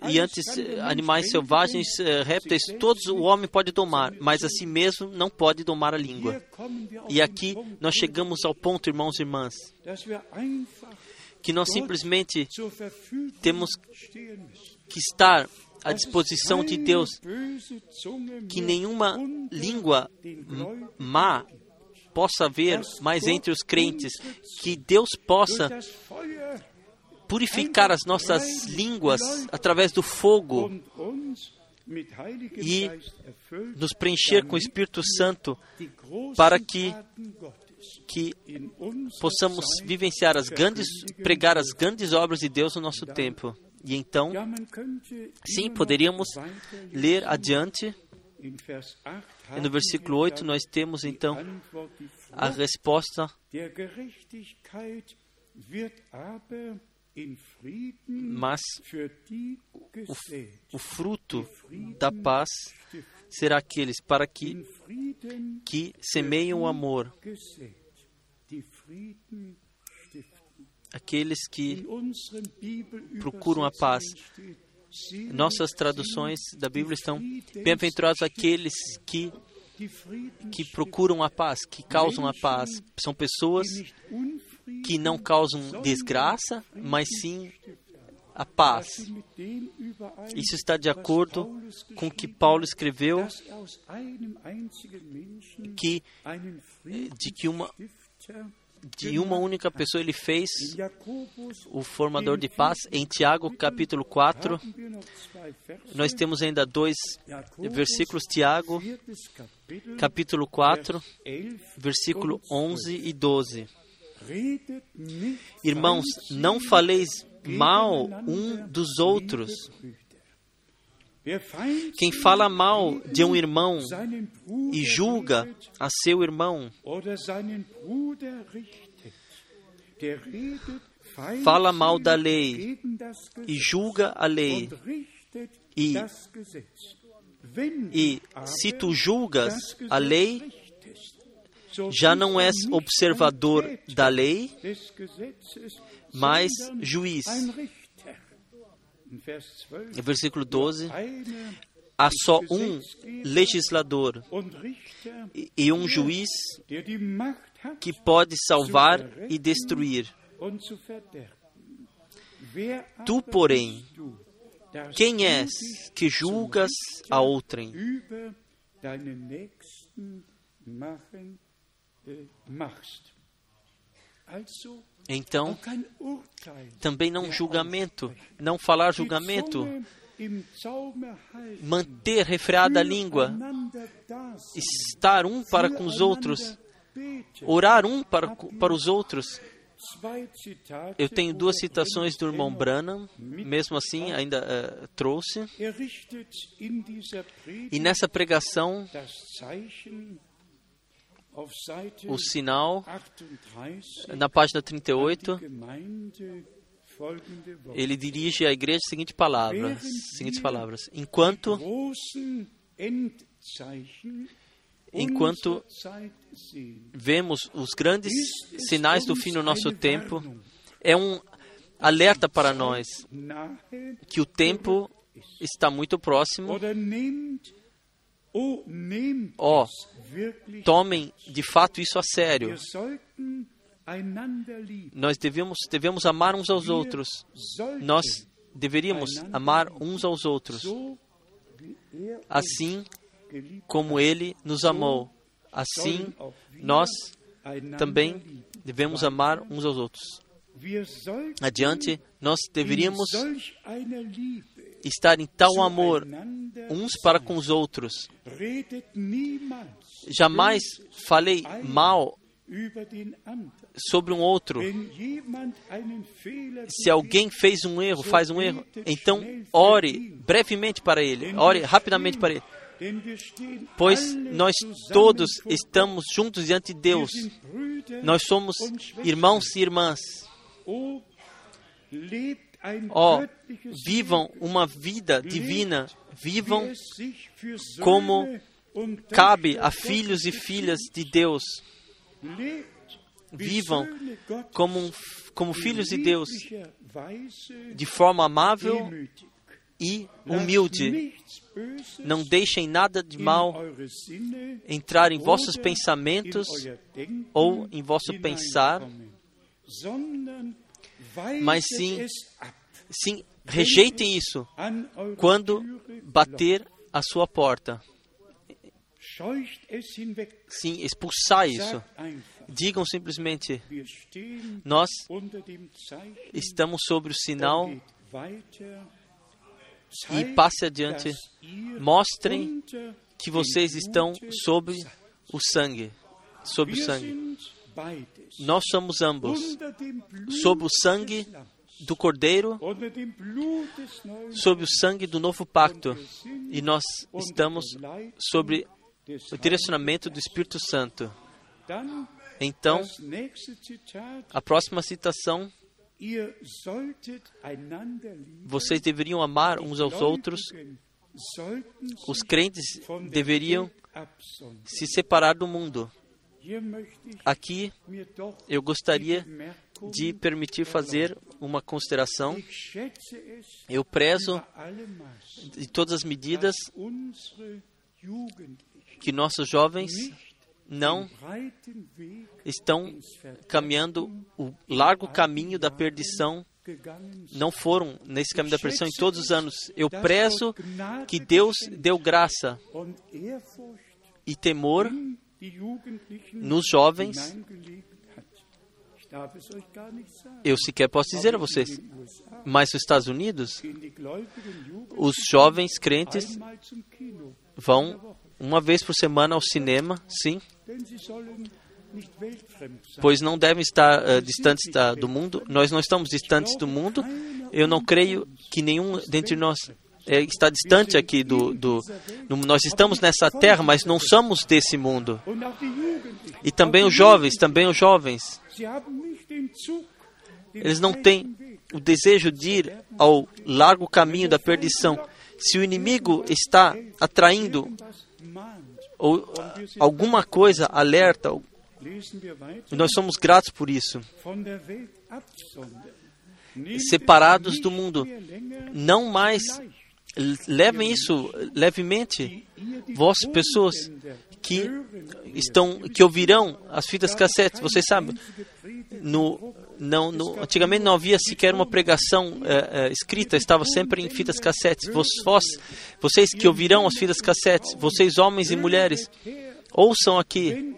e antes animais selvagens, répteis, todos o homem pode domar, mas assim mesmo não pode domar a língua. E aqui nós chegamos ao ponto, irmãos e irmãs, que nós simplesmente temos que estar à disposição de Deus, que nenhuma língua má possa haver mais entre os crentes, que Deus possa purificar as nossas línguas através do fogo e nos preencher com o Espírito Santo para que que possamos vivenciar as grandes, pregar as grandes obras de Deus no nosso tempo. E então, sim, poderíamos ler adiante. E no versículo 8 nós temos então a resposta. Mas o, o fruto da paz será aqueles para que, que semeiam o amor aqueles que procuram a paz. Nossas traduções da Bíblia estão bem-aventurados aqueles que que procuram a paz, que causam a paz. São pessoas que não causam desgraça, mas sim a paz. Isso está de acordo com o que Paulo escreveu, que de que uma de uma única pessoa ele fez o formador de paz. Em Tiago, capítulo 4, nós temos ainda dois versículos. Tiago, capítulo 4, versículo 11 e 12. Irmãos, não faleis mal um dos outros. Quem fala mal de um irmão e julga a seu irmão, fala mal da lei e julga a lei. E, e se tu julgas a lei, já não és observador da lei, mas juiz. Versículo 12, há só um legislador e um juiz que pode salvar e destruir. Tu, porém, quem és que julgas a outrem? Então, também não julgamento, não falar julgamento, manter refreada a língua, estar um para com os outros, orar um para, para os outros. Eu tenho duas citações do irmão Branham, mesmo assim ainda uh, trouxe. E nessa pregação, o sinal, na página 38, ele dirige à igreja as seguintes palavras, seguintes palavras. Enquanto enquanto vemos os grandes sinais do fim do nosso tempo, é um alerta para nós que o tempo está muito próximo. Ó, oh, tomem de fato isso a sério. Nós devemos, devemos amar uns aos outros. Nós deveríamos amar uns aos outros. Assim como Ele nos amou, assim nós também devemos amar uns aos outros. Adiante, nós deveríamos estar em tal amor uns para com os outros. Jamais falei mal sobre um outro. Se alguém fez um erro, faz um erro, então ore brevemente para ele, ore rapidamente para ele. Pois nós todos estamos juntos diante de Deus. Nós somos irmãos e irmãs. Ó, oh, vivam uma vida divina, vivam como cabe a filhos e filhas de Deus. Vivam como, como filhos de Deus, de forma amável e humilde. Não deixem nada de mal entrar em vossos pensamentos ou em vosso pensar, mas sim, sim rejeitem isso quando bater a sua porta. Sim, expulsar isso. Digam simplesmente: Nós estamos sobre o sinal e passe adiante. Mostrem que vocês estão sobre o sangue. Sobre o sangue. Nós somos ambos. Sob o sangue do Cordeiro, sob o sangue do novo pacto. E nós estamos sobre o direcionamento do Espírito Santo. Então, a próxima citação vocês deveriam amar uns aos outros. Os crentes deveriam se separar do mundo. Aqui eu gostaria de permitir fazer uma consideração. Eu prezo de todas as medidas que nossos jovens não estão caminhando o largo caminho da perdição, não foram nesse caminho da perdição em todos os anos. Eu prezo que Deus deu graça e temor nos jovens. Eu sequer posso dizer a vocês, mas nos Estados Unidos, os jovens crentes vão uma vez por semana ao cinema, sim, pois não devem estar uh, distantes da, do mundo. Nós não estamos distantes do mundo. Eu não creio que nenhum dentre nós é, está distante aqui do, do, do, Nós estamos nessa terra, mas não somos desse mundo. E também os jovens, também os jovens. Eles não têm o desejo de ir ao largo caminho da perdição. Se o inimigo está atraindo ou alguma coisa alerta, nós somos gratos por isso. Separados do mundo, não mais levem isso levemente. Vós, pessoas que estão, que ouvirão as fitas cassetes, vocês sabem, no, não, no, antigamente não havia sequer uma pregação é, é, escrita, estava sempre em fitas cassetes. Vós, vós, vocês que ouvirão as fitas cassetes, vocês homens e mulheres, ouçam aqui.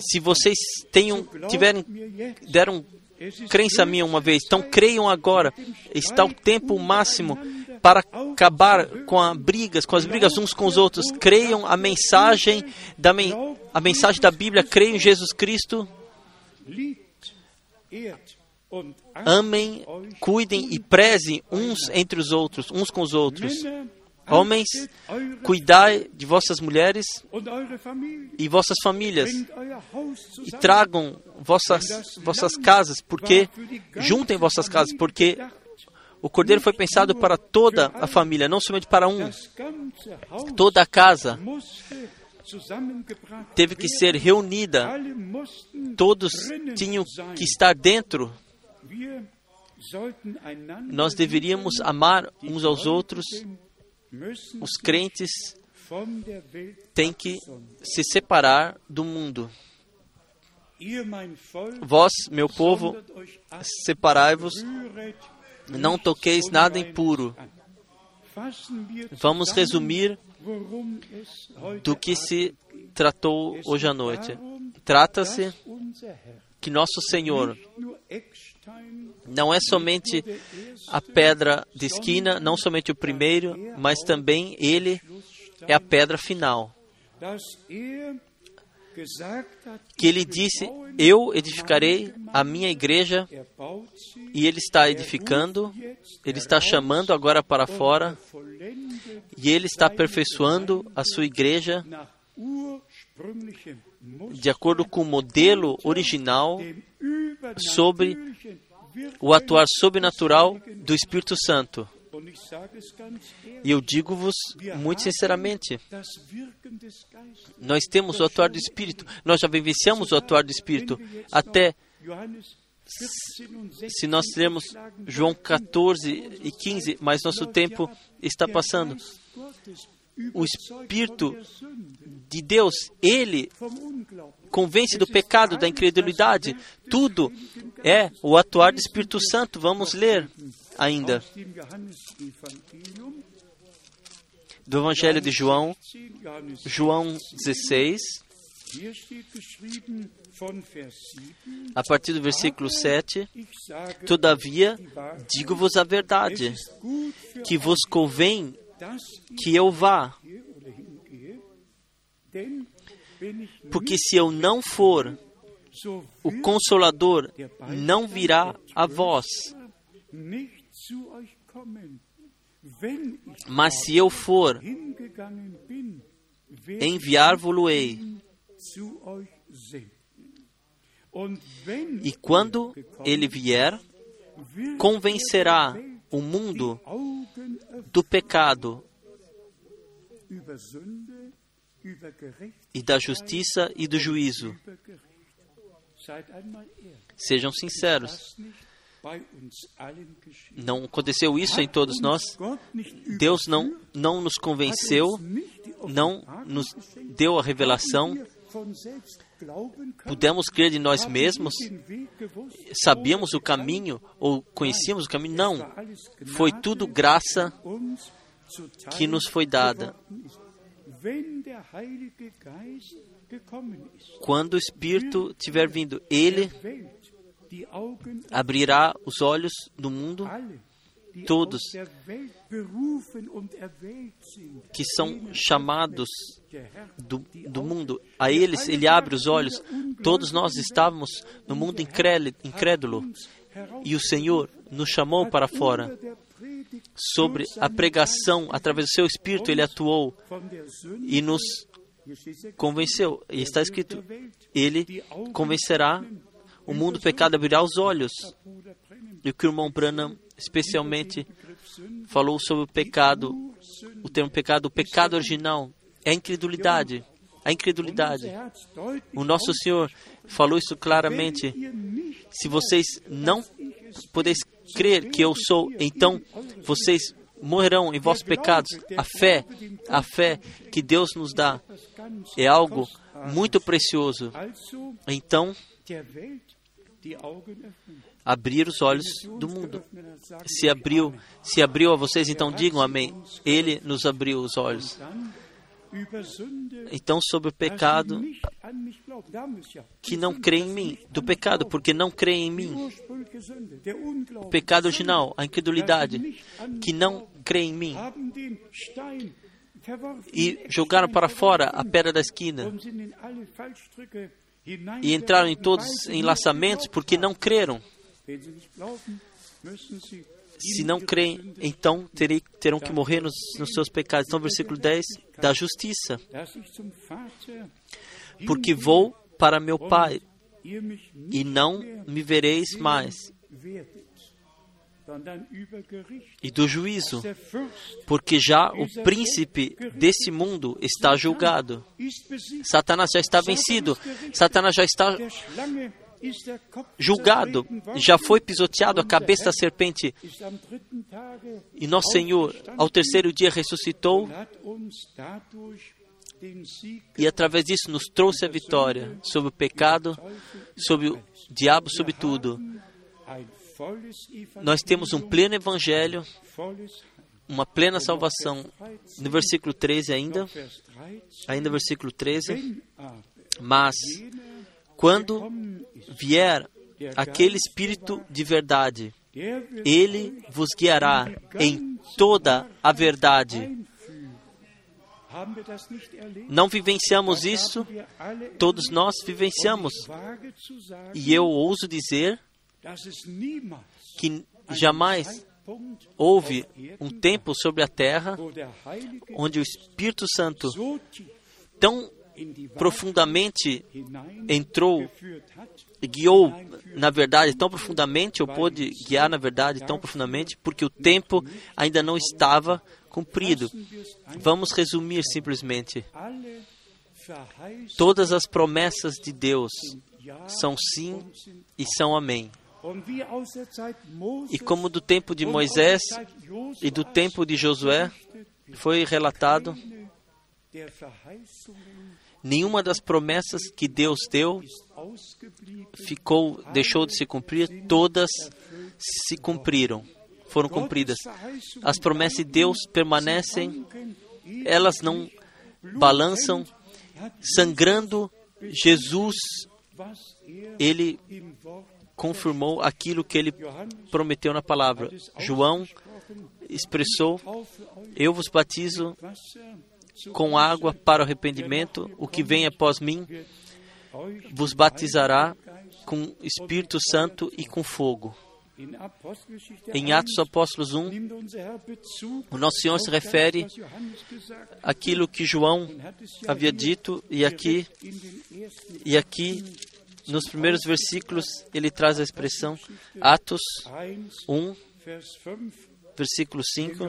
Se vocês tenham, tiverem, deram crença minha uma vez, então creiam agora. Está o tempo máximo para acabar com as brigas, com as brigas uns com os outros. Creiam a mensagem da a mensagem da Bíblia, creiam em Jesus Cristo. Amem, cuidem e prezem uns entre os outros, uns com os outros. Homens, cuidai de vossas mulheres e vossas famílias e tragam vossas, vossas casas, porque juntem vossas casas, porque o cordeiro foi pensado para toda a família, não somente para um. Toda a casa teve que ser reunida, todos tinham que estar dentro. Nós deveríamos amar uns aos outros. Os crentes têm que se separar do mundo. Vós, meu povo, separai-vos, não toqueis nada impuro. Vamos resumir do que se tratou hoje à noite. Trata-se que nosso Senhor não é somente a pedra de esquina, não somente o primeiro, mas também Ele é a pedra final. Que Ele disse: Eu edificarei a minha igreja, e Ele está edificando, Ele está chamando agora para fora, e Ele está aperfeiçoando a sua igreja de acordo com o modelo original sobre o atuar sobrenatural do Espírito Santo. E eu digo-vos muito sinceramente: nós temos o atuar do Espírito, nós já vivenciamos o atuar do Espírito. Até se nós temos João 14 e 15, mas nosso tempo está passando. O Espírito de Deus, ele convence do pecado, da incredulidade. Tudo é o atuar do Espírito Santo. Vamos ler ainda. Do Evangelho de João, João 16, a partir do versículo 7, Todavia, digo-vos a verdade, que vos convém que eu vá. Porque se eu não for, o Consolador não virá a vós. Mas se eu for, enviar-vos-ei. E quando ele vier, convencerá o mundo do pecado e da justiça e do juízo. Sejam sinceros. Não aconteceu isso em todos nós. Deus não, não nos convenceu, não nos deu a revelação. Pudemos crer de nós mesmos? Sabíamos o caminho ou conhecíamos o caminho? Não. Foi tudo graça que nos foi dada. Quando o Espírito tiver vindo, Ele abrirá os olhos do mundo, todos que são chamados do, do mundo, a eles Ele abre os olhos. Todos nós estávamos no mundo incrédulo e o Senhor nos chamou para fora. Sobre a pregação, através do seu Espírito, Ele atuou e nos convenceu. E está escrito: Ele convencerá o mundo do pecado, abrirá os olhos. E o que o irmão Branham, especialmente, falou sobre o pecado, o termo pecado, o pecado original, é a incredulidade. A incredulidade. O nosso Senhor falou isso claramente. Se vocês não podeis crer que eu sou, então vocês morrerão em vossos pecados. A fé, a fé que Deus nos dá é algo muito precioso. Então, abrir os olhos do mundo. Se abriu, se abriu a vocês, então digam amém. Ele nos abriu os olhos. Então, sobre o pecado, que não crê em mim, do pecado, porque não crê em mim. O pecado original, a incredulidade, que não crê em mim. E jogaram para fora a pedra da esquina. E entraram em todos enlaçamentos porque não creram. Se não creem, então terei, terão que morrer nos, nos seus pecados. Então, versículo 10, da justiça. Porque vou para meu Pai, e não me vereis mais. E do juízo, porque já o príncipe desse mundo está julgado. Satanás já está vencido. Satanás já está julgado, já foi pisoteado a cabeça da serpente. E nosso Senhor, ao terceiro dia, ressuscitou e através disso nos trouxe a vitória sobre o pecado, sobre o diabo, sobre tudo. Nós temos um pleno evangelho, uma plena salvação. No versículo 13 ainda, ainda versículo 13, mas quando vier aquele Espírito de verdade, ele vos guiará em toda a verdade. Não vivenciamos isso? Todos nós vivenciamos. E eu ouso dizer que jamais houve um tempo sobre a terra onde o Espírito Santo tão profundamente entrou e guiou na verdade tão profundamente, ou pôde guiar na verdade tão profundamente, porque o tempo ainda não estava cumprido. Vamos resumir simplesmente. Todas as promessas de Deus são sim e são amém. E como do tempo de Moisés e do tempo de Josué foi relatado, nenhuma das promessas que Deus deu ficou, deixou de se cumprir, todas se cumpriram, foram cumpridas. As promessas de Deus permanecem, elas não balançam, sangrando. Jesus, ele confirmou aquilo que ele prometeu na palavra. João expressou: Eu vos batizo com água para o arrependimento, o que vem após mim vos batizará com Espírito Santo e com fogo. Em Atos Apóstolos 1, o nosso Senhor se refere àquilo que João havia dito e aqui e aqui nos primeiros versículos ele traz a expressão Atos 1 versículo 5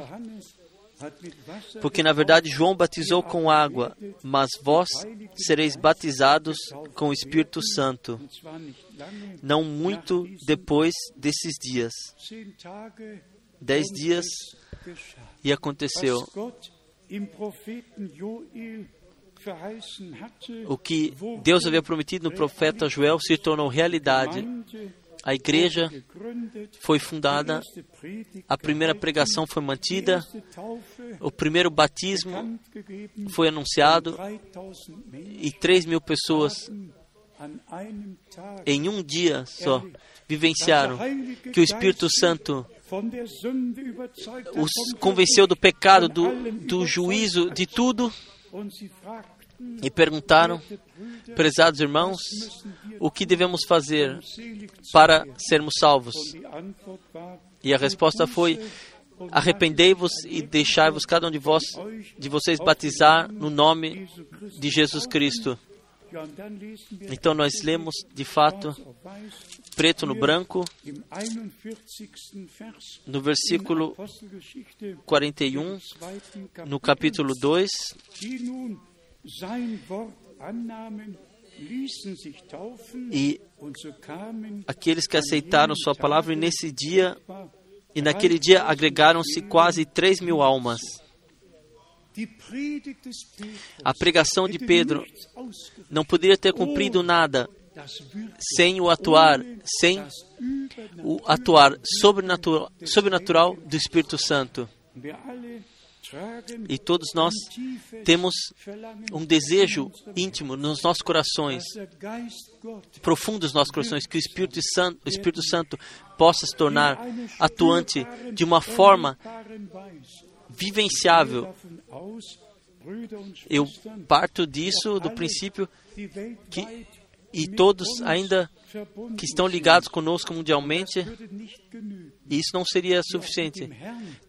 Porque na verdade João batizou com água, mas vós sereis batizados com o Espírito Santo, não muito depois desses dias. Dez dias e aconteceu o que Deus havia prometido no profeta Joel se tornou realidade. A igreja foi fundada, a primeira pregação foi mantida, o primeiro batismo foi anunciado e 3 mil pessoas em um dia só vivenciaram que o Espírito Santo os convenceu do pecado, do, do juízo, de tudo e perguntaram, prezados irmãos, o que devemos fazer para sermos salvos? E a resposta foi: arrependei-vos e deixai-vos cada um de vós de vocês batizar no nome de Jesus Cristo. Então nós lemos de fato preto no branco no versículo 41 no capítulo 2 e aqueles que aceitaram Sua palavra, e nesse dia, e naquele dia agregaram-se quase três mil almas. A pregação de Pedro não poderia ter cumprido nada sem o atuar, sem o atuar sobrenatural, sobrenatural do Espírito Santo. E todos nós temos um desejo íntimo nos nossos corações, profundo nos nossos corações, que o Espírito Santo, o Espírito Santo possa se tornar atuante de uma forma vivenciável. Eu parto disso, do princípio que e todos ainda que estão ligados conosco mundialmente, isso não seria suficiente.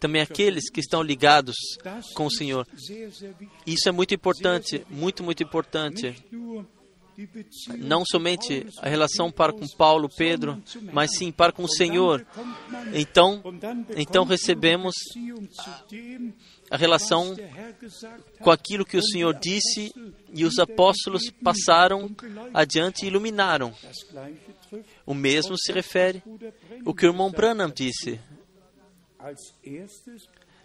Também aqueles que estão ligados com o Senhor. Isso é muito importante, muito, muito importante. Não somente a relação para com Paulo, Pedro, mas sim para com o Senhor. Então, então recebemos a relação com aquilo que o Senhor disse e os apóstolos passaram adiante e iluminaram. O mesmo se refere o que o irmão Branham disse.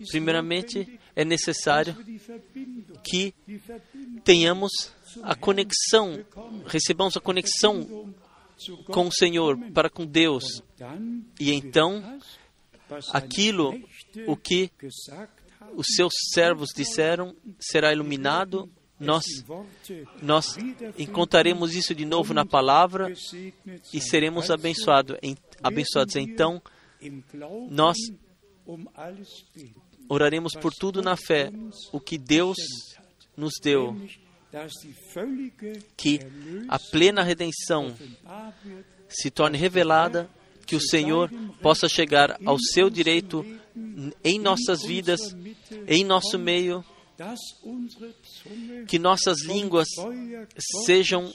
Primeiramente, é necessário que tenhamos a conexão, recebamos a conexão com o Senhor, para com Deus. E então, aquilo o que os seus servos disseram será iluminado. Nós, nós encontraremos isso de novo na palavra e seremos abençoados. abençoados. Então, nós oraremos por tudo na fé, o que Deus nos deu, que a plena redenção se torne revelada, que o Senhor possa chegar ao seu direito em nossas vidas, em nosso meio, que nossas línguas sejam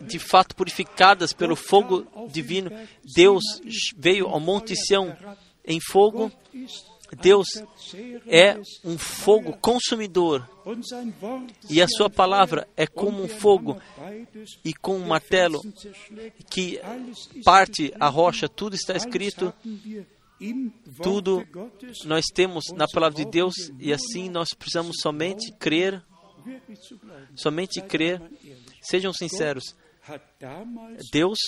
de fato purificadas pelo fogo divino. Deus veio ao Monte Sião em fogo. Deus é um fogo consumidor e a sua palavra é como um fogo e com um martelo que parte a rocha. Tudo está escrito tudo nós temos na palavra de Deus e assim nós precisamos somente crer, somente crer. Sejam sinceros. Deus,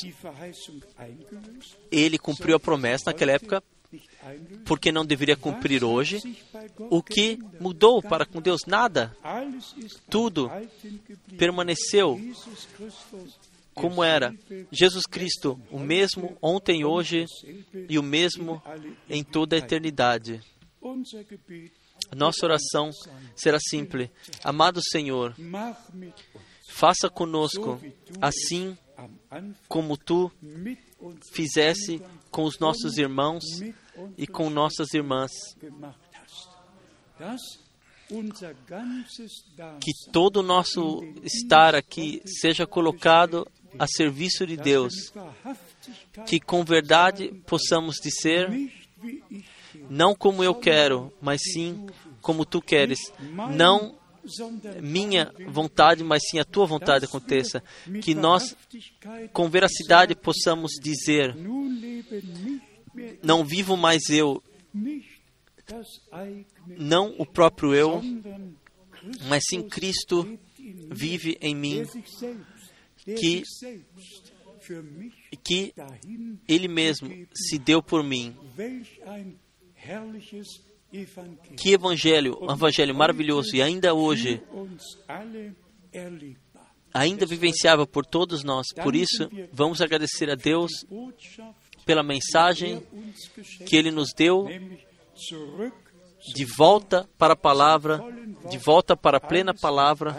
ele cumpriu a promessa naquela época, porque não deveria cumprir hoje. O que mudou para com Deus? Nada. Tudo permaneceu como era Jesus Cristo, o mesmo ontem, hoje e o mesmo em toda a eternidade. Nossa oração será simples. Amado Senhor, faça conosco assim como tu fizesse com os nossos irmãos e com nossas irmãs. Que todo o nosso estar aqui seja colocado a serviço de Deus, que com verdade possamos dizer, não como eu quero, mas sim como tu queres. Não minha vontade, mas sim a tua vontade aconteça. Que nós, com veracidade, possamos dizer: Não vivo mais eu, não o próprio eu, mas sim Cristo vive em mim, que, que Ele mesmo se deu por mim. Que evangelho, um evangelho maravilhoso e ainda hoje, ainda vivenciável por todos nós. Por isso, vamos agradecer a Deus pela mensagem que Ele nos deu de volta para a palavra, de volta para a plena palavra,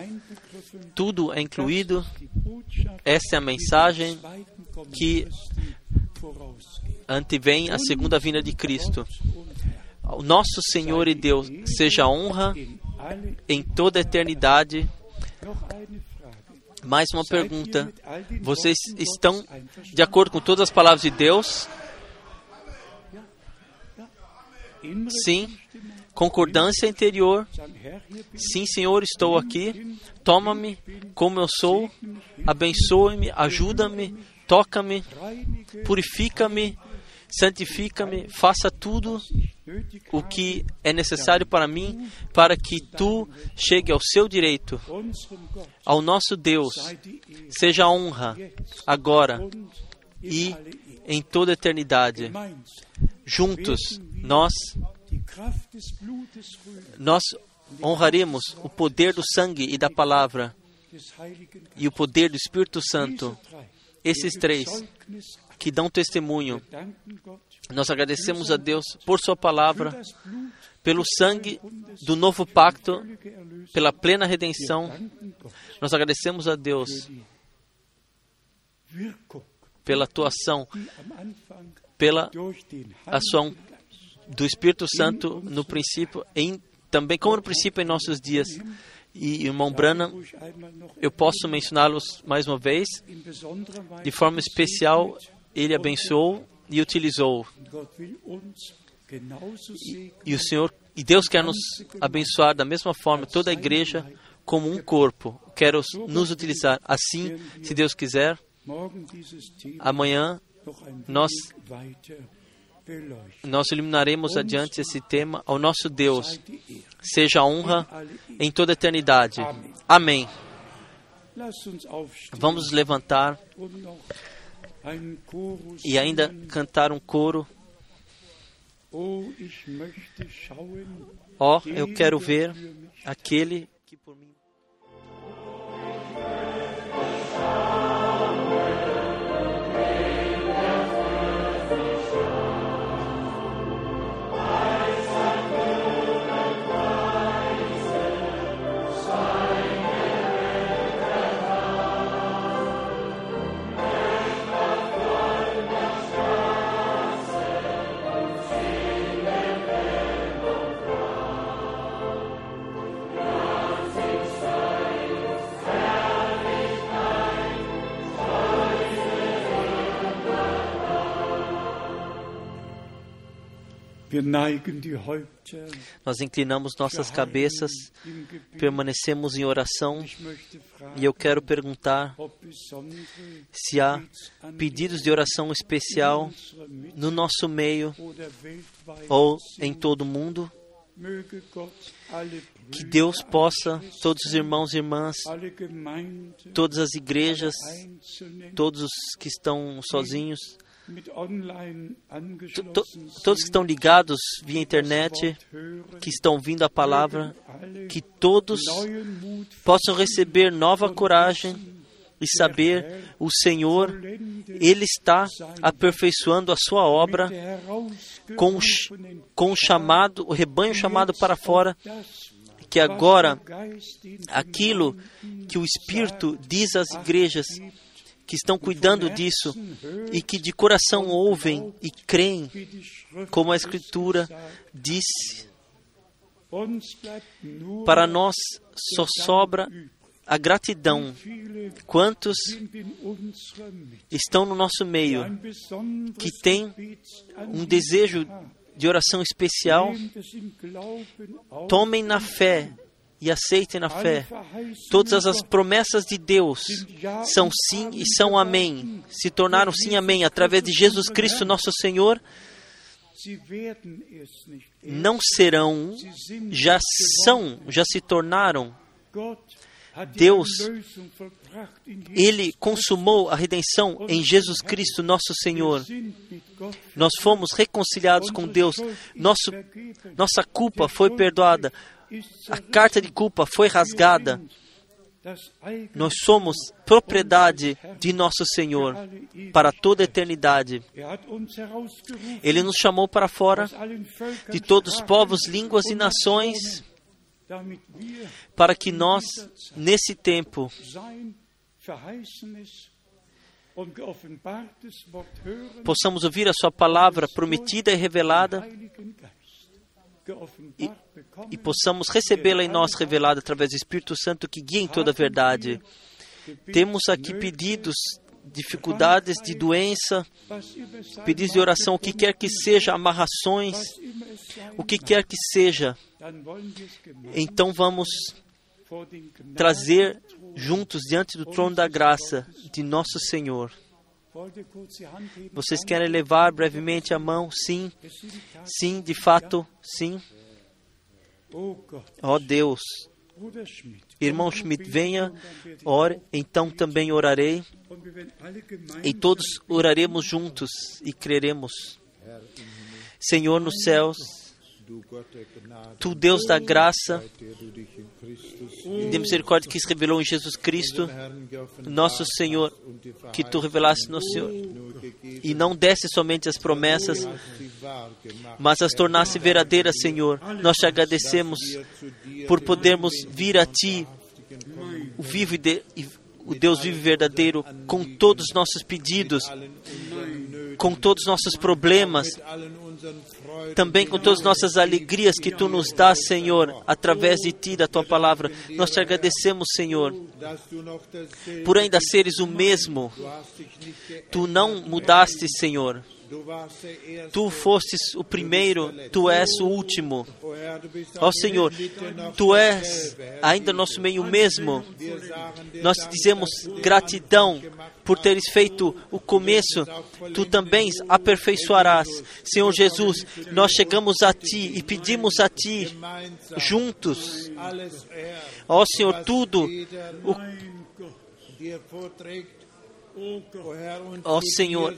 tudo é incluído. Essa é a mensagem que antevém a segunda vinda de Cristo. O nosso Senhor e Deus seja honra em toda a eternidade. Mais uma pergunta. Vocês estão de acordo com todas as palavras de Deus? Sim. Concordância interior. Sim, Senhor, estou aqui. Toma-me como eu sou. Abençoe-me, ajuda-me, toca-me, purifica-me, santifica-me, faça tudo o que é necessário para mim para que tu chegue ao seu direito. Ao nosso Deus seja a honra agora e em toda a eternidade. Juntos nós nós honraremos o poder do sangue e da palavra e o poder do Espírito Santo. Esses três que dão testemunho. Nós agradecemos a Deus por Sua palavra, pelo sangue do novo pacto, pela plena redenção. Nós agradecemos a Deus pela atuação, pela ação do Espírito Santo no princípio, em, também como no princípio em nossos dias. E irmão Branham, eu posso mencioná-los mais uma vez. De forma especial, ele abençoou e utilizou. E, e o Senhor e Deus quer nos abençoar da mesma forma toda a igreja como um corpo. Quer nos utilizar assim, se Deus quiser. Amanhã nós nós iluminaremos adiante esse tema ao nosso Deus. Seja a honra em toda a eternidade. Amém. Vamos levantar e ainda cantar um coro. Ó, oh, eu quero ver aquele Nós inclinamos nossas cabeças, permanecemos em oração e eu quero perguntar se há pedidos de oração especial no nosso meio ou em todo o mundo. Que Deus possa, todos os irmãos e irmãs, todas as igrejas, todos os que estão sozinhos, todos que estão ligados via internet, que estão ouvindo a palavra, que todos possam receber nova coragem e saber o Senhor, Ele está aperfeiçoando a sua obra com, com o chamado, o rebanho chamado para fora, que agora aquilo que o Espírito diz às igrejas que estão cuidando disso e que de coração ouvem e creem, como a Escritura disse. Para nós só sobra a gratidão. Quantos estão no nosso meio que têm um desejo de oração especial, tomem na fé e aceitem na fé. Todas as promessas de Deus são sim e são amém. Se tornaram sim e amém através de Jesus Cristo, nosso Senhor. Não serão, já são, já se tornaram. Deus, Ele consumou a redenção em Jesus Cristo, nosso Senhor. Nós fomos reconciliados com Deus. Nosso, nossa culpa foi perdoada. A carta de culpa foi rasgada. Nós somos propriedade de nosso Senhor para toda a eternidade. Ele nos chamou para fora de todos os povos, línguas e nações para que nós, nesse tempo, possamos ouvir a Sua palavra prometida e revelada e, e possamos recebê-la em nós revelada através do Espírito Santo que guia em toda a verdade. Temos aqui pedidos, dificuldades de doença, pedidos de oração, o que quer que seja, amarrações, o que quer que seja. Então vamos trazer juntos diante do trono da graça de nosso Senhor. Vocês querem levar brevemente a mão? Sim. Sim, de fato, sim. Ó oh Deus. Irmão Schmidt, venha, ore, então também orarei. E todos oraremos juntos e creremos. Senhor nos céus, Tu, Deus da graça e de misericórdia que se revelou em Jesus Cristo, nosso Senhor, que Tu revelaste no Senhor, e não desse somente as promessas, mas as tornasse verdadeiras, Senhor. Nós te agradecemos por podermos vir a Ti, o vivo e, de, o Deus vivo e verdadeiro, com todos os nossos pedidos, com todos os nossos problemas, também com todas as nossas alegrias que tu nos dás, Senhor, através de ti, da tua palavra. Nós te agradecemos, Senhor, por ainda seres o mesmo. Tu não mudaste, Senhor. Tu fostes o primeiro, tu és o último. Ó oh, Senhor, tu és ainda nosso meio mesmo. Nós dizemos gratidão por teres feito o começo, tu também aperfeiçoarás. Senhor Jesus, nós chegamos a ti e pedimos a ti juntos. Ó oh, Senhor, tudo o Ó oh, Senhor,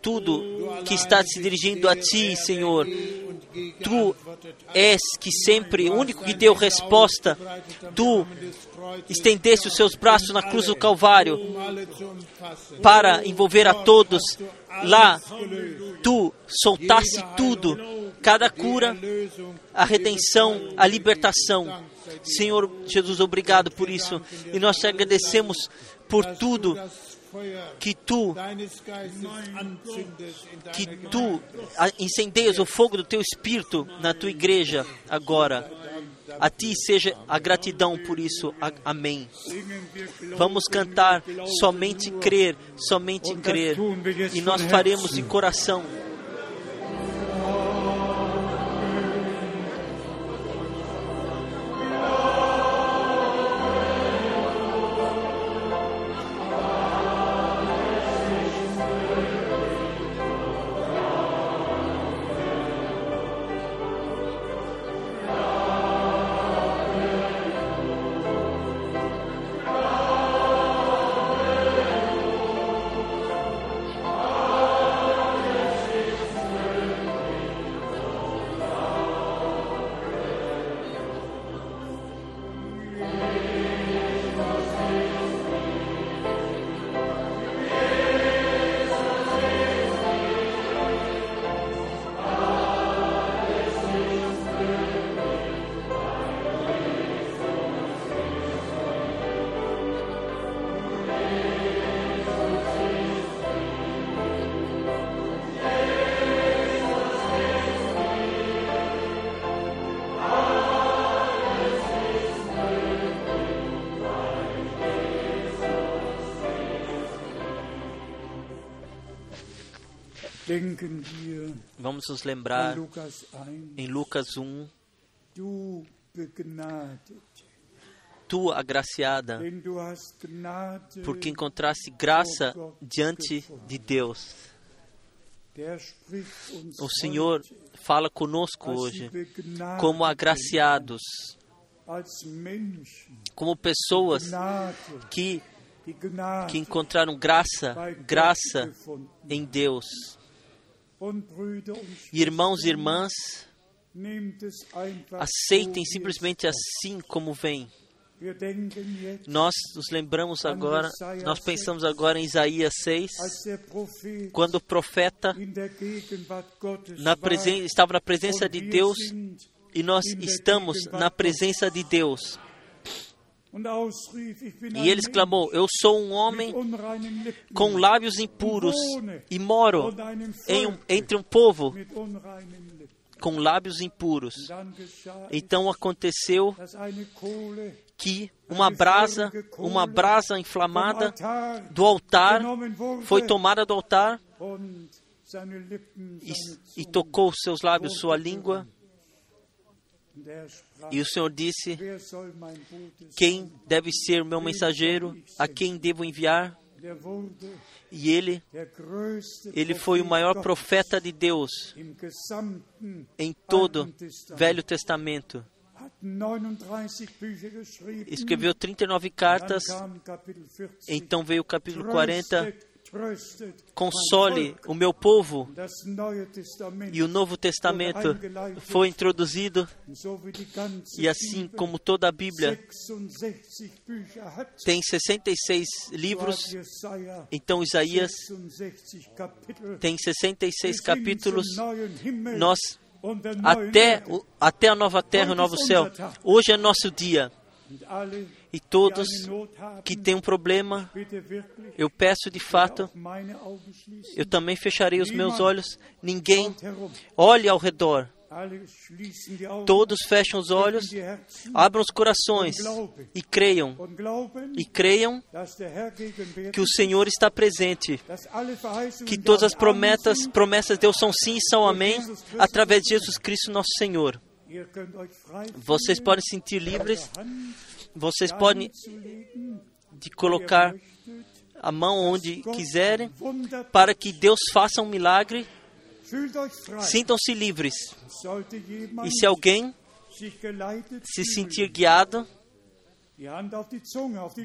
tudo que está se dirigindo a Ti, Senhor. Tu és que sempre, o único que deu resposta. Tu estendeste os seus braços na cruz do Calvário para envolver a todos. Lá, tu soltaste tudo, cada cura, a redenção, a libertação. Senhor Jesus, obrigado por isso. E nós te agradecemos por tudo que tu que tu incendeias o fogo do teu espírito na tua igreja agora. A ti seja a gratidão por isso. Amém. Vamos cantar somente crer, somente crer. E nós faremos de coração. Vamos nos lembrar Lukas 1. em Lucas 1, Du begnadet, tu agraciada, porque encontraste graça diante de Deus. O Senhor fala conosco als hoje como agraciados, como pessoas que, que encontraram graça, graça em Deus. Irmãos e irmãs, aceitem simplesmente es assim como vem. Nós nos lembramos agora, nós pensamos agora em Isaías 6, als der Prophet quando o profeta na presen- estava na presença de Deus e nós estamos na presença de Deus. E ele exclamou: Eu sou um homem com lábios impuros e moro um- entre um povo com lábios impuros. Então aconteceu que uma brasa, uma brasa inflamada do altar foi tomada do altar e, e tocou seus lábios, sua língua. E o Senhor disse: Quem deve ser o meu mensageiro? A quem devo enviar? E ele, ele foi o maior profeta de Deus em todo Testament. Velho Testamento. Hat 39 Bücher geschrieben. Escreveu 39 Dann cartas. kam Kapitel 40. Então veio o capítulo 40. Console o meu povo. E o Novo Testamento foi introduzido. E assim como toda a Bíblia 66 Bücher hat, tem 66 so livros, então Isaías 66 Kapitel. tem 66 Bis hin capítulos. Nós até, até a nova terra e o novo céu. Hoje é nosso dia. E todos que têm um problema, eu peço de fato, eu também fecharei os meus olhos. Ninguém olhe ao redor. Todos fecham os olhos, abram os corações e creiam. E creiam que o Senhor está presente. Que todas as promessas, promessas de Deus são sim e são amém, através de Jesus Cristo, nosso Senhor. Vocês podem se sentir livres, vocês podem de colocar a mão onde quiserem, para que Deus faça um milagre. Sintam-se livres. E se alguém se sentir guiado,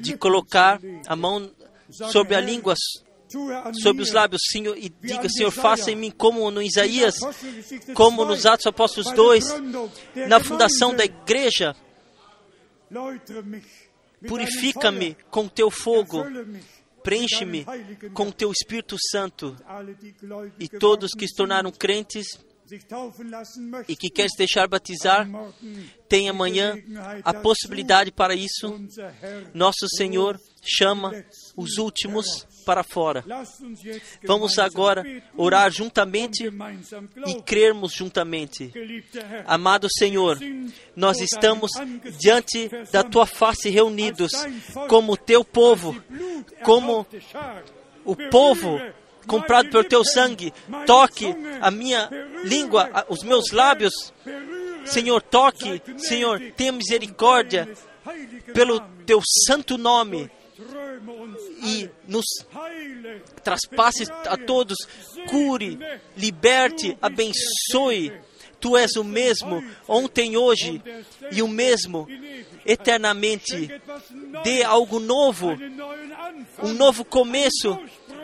de colocar a mão sobre a língua, sobre os lábios, Senhor, e diga, Senhor, faça em mim como no Isaías, como 2, nos Atos Apóstolos bei der 2, Gründung der na fundação da igreja. Purifica-me com teu fogo, preenche-me com teu Espírito Santo. E todos que se tornaram crentes e que querem se deixar batizar, tem amanhã a possibilidade para isso. Nosso Senhor chama os últimos para fora. Vamos agora orar juntamente e crermos juntamente. Amado Senhor, nós estamos diante da tua face reunidos como teu povo, como o povo comprado pelo teu sangue. Toque a minha língua, os meus lábios. Senhor, toque. Senhor, tenha misericórdia pelo teu santo nome e nos traspasse a todos. Cure, liberte, abençoe. Tu és o mesmo ontem, hoje e o mesmo eternamente. Dê algo novo, um novo começo,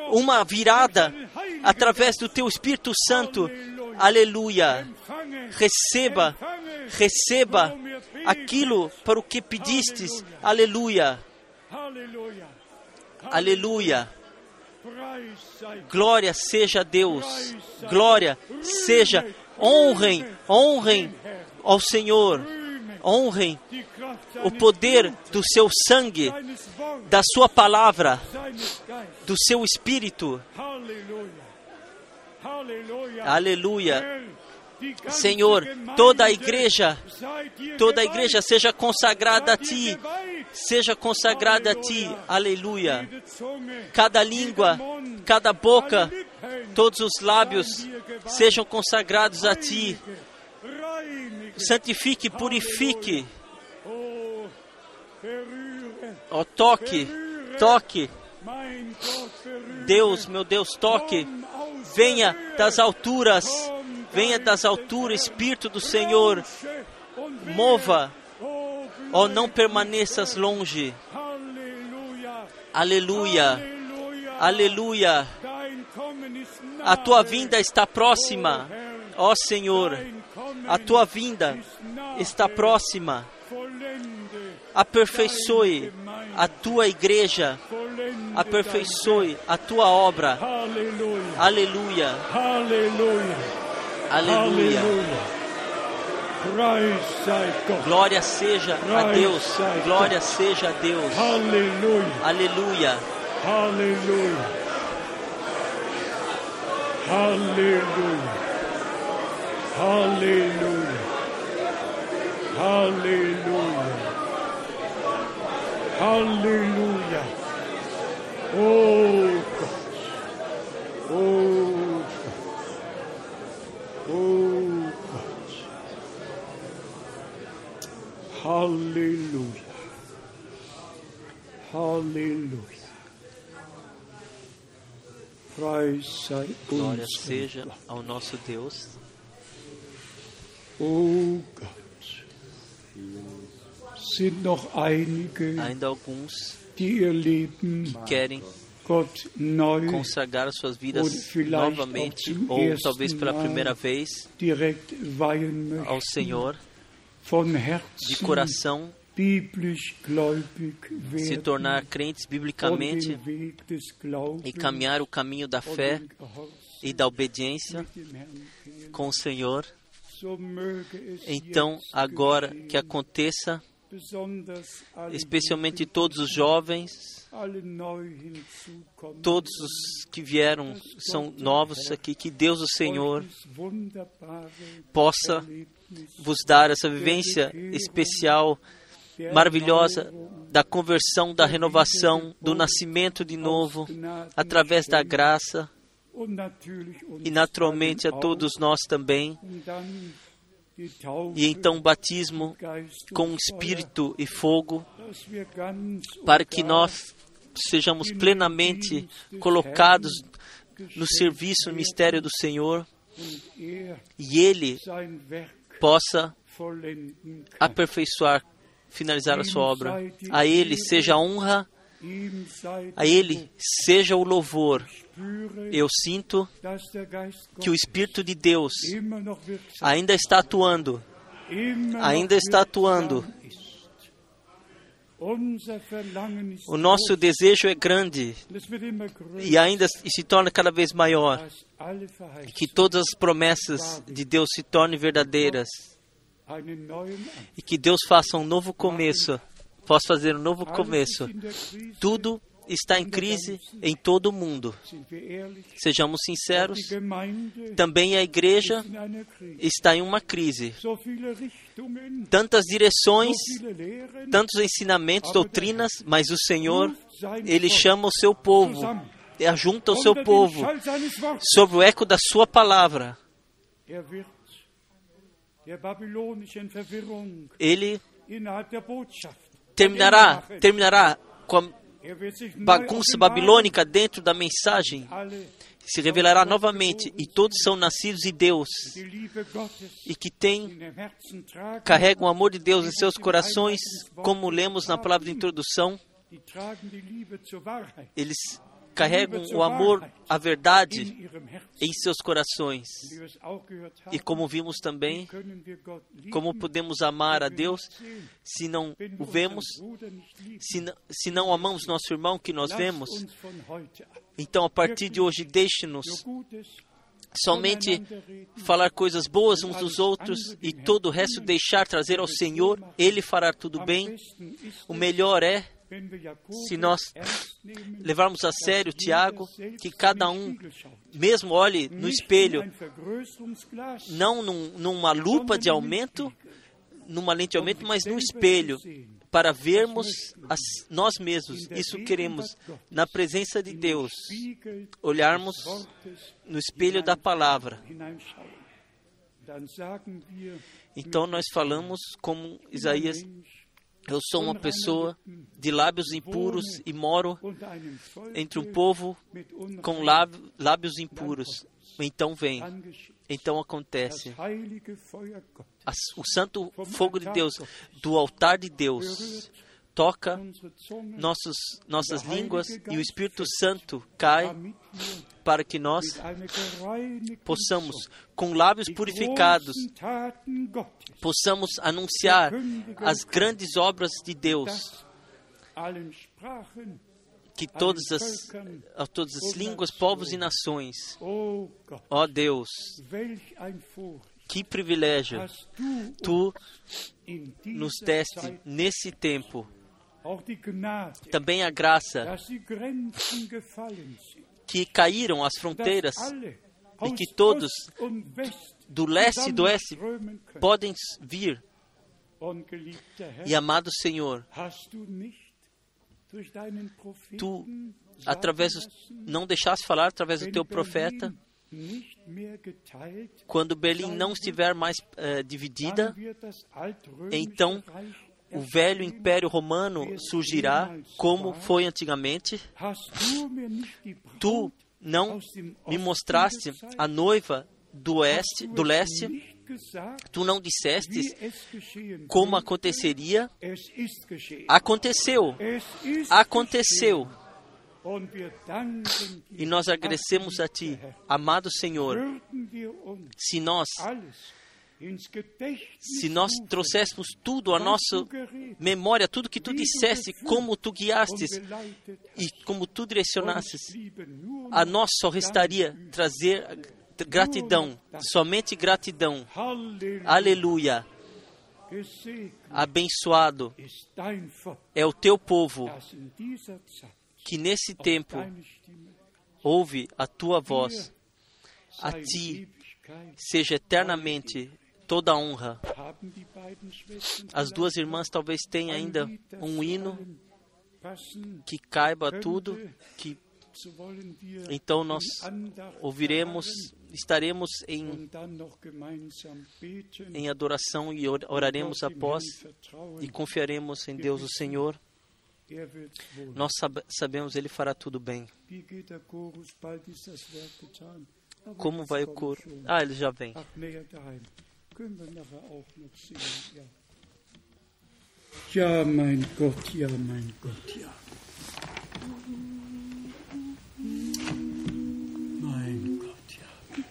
uma virada através do teu Espírito Santo. Aleluia. Receba, receba aquilo para o que pedistes. Aleluia. Aleluia. Glória seja a Deus. Glória seja. Honrem, honrem ao Senhor. Honrem o poder do seu sangue, da sua palavra, do seu espírito. Aleluia. Senhor, toda a igreja, toda a igreja seja consagrada a ti. Seja consagrada a ti. Aleluia. Cada língua, cada boca, todos os lábios sejam consagrados a Ti. Santifique, purifique. Ó, toque, toque. Deus, meu Deus, toque. Venha das alturas, venha das alturas, Espírito do Senhor. Mova, ó, não permaneças longe. Aleluia, aleluia. A tua vinda está próxima, ó Senhor. A tua vinda está próxima. Aperfeiçoe a tua igreja, aperfeiçoe a tua obra. Aleluia. Aleluia. Aleluia. Glória seja a Deus. Glória seja a Deus. Aleluia. Aleluia. Aleluia. Aleluia. Aleluia. Aleluia. Aleluia. Oh Gott. Oh Preis sei Glória seja ao nosso Deus. Oh. Sind noch einige, Ainda alguns Leben querem consagrar suas vidas novamente, ou talvez pela primeira vez, ao Senhor, de coração, se tornar crentes biblicamente e caminhar o caminho da fé e da obediência com o Senhor. Então, agora que aconteça, especialmente todos os jovens, todos os que vieram são novos aqui, que Deus, o Senhor, possa vos dar essa vivência especial, maravilhosa da conversão, da renovação, do nascimento de novo, através da graça e naturalmente a todos nós também. E então o batismo com espírito e fogo, para que nós sejamos plenamente colocados no serviço, no mistério do Senhor, e Ele possa aperfeiçoar, finalizar a sua obra. A Ele seja a honra, a Ele seja o louvor. Eu sinto que o Espírito de Deus ainda está atuando, ainda está atuando. O nosso desejo é grande e ainda se torna cada vez maior. Que todas as promessas de Deus se tornem verdadeiras e que Deus faça um novo começo, possa fazer um novo começo. Tudo está em crise em todo o mundo. Sejamos sinceros, também a igreja está em uma crise. Tantas direções, tantos ensinamentos, doutrinas, mas o Senhor, Ele chama o seu povo, ajunta o seu povo sobre o eco da sua palavra. Ele terminará, terminará com a bagunça babilônica dentro da mensagem. Se revelará novamente e todos são nascidos de Deus e que têm, carregam o amor de Deus em seus corações, como lemos na palavra de introdução. Eles carregam o amor, a verdade em seus corações. E como vimos também, como podemos amar a Deus se não o vemos, se não, se não amamos nosso irmão que nós vemos? Então, a partir de hoje, deixe-nos somente falar coisas boas uns dos outros e todo o resto deixar trazer ao Senhor, Ele fará tudo bem. O melhor é se nós levarmos a sério Tiago, que cada um mesmo olhe no espelho, não num, numa lupa de aumento, numa lente de aumento, mas num espelho, para vermos as, nós mesmos. Isso queremos, na presença de Deus, olharmos no espelho da palavra. Então nós falamos como Isaías eu sou uma pessoa de lábios impuros e moro entre um povo com lábios impuros. Então vem, então acontece. O santo fogo de Deus, do altar de Deus, toca nossos, nossas línguas e o Espírito Santo cai para que nós possamos, com lábios purificados, possamos anunciar as grandes obras de Deus, que todas as, todas as línguas, povos e nações, ó oh Deus, que privilégio tu nos deste nesse tempo também a graça que caíram as fronteiras e que todos do leste e do oeste podem vir. E amado Senhor, tu através não deixaste falar através do teu profeta quando Berlim não estiver mais uh, dividida, então o velho império romano surgirá como foi antigamente. Tu não me mostraste a noiva do oeste, do leste. Tu não disseste como aconteceria. Aconteceu. Aconteceu. E nós agradecemos a Ti, amado Senhor, se nós se nós trouxéssemos tudo à nossa memória, tudo que tu disseste, como tu guiastes e como tu direcionastes, a nós só restaria trazer gratidão, somente gratidão. Aleluia. Abençoado é o teu povo que nesse tempo ouve a tua voz. A ti seja eternamente toda a honra. As duas irmãs talvez tenham ainda um hino que caiba tudo, que então nós ouviremos, estaremos em, em adoração e oraremos após e confiaremos em Deus o Senhor. Nós sabemos Ele fará tudo bem. Como vai o coro? Ah, ele já vem. Können wir nachher auch noch singen, ja. Ja, mein Gott, ja, mein Gott, ja. Mein Gott, ja.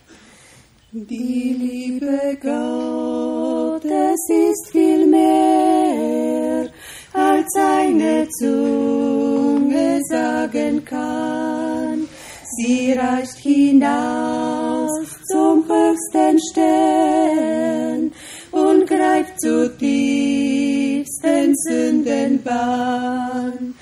Die Liebe Gottes ist viel mehr, als eine Zunge sagen kann. Sie reicht hinaus zum höchsten Stern und greift zur tiefsten Sündenbahn.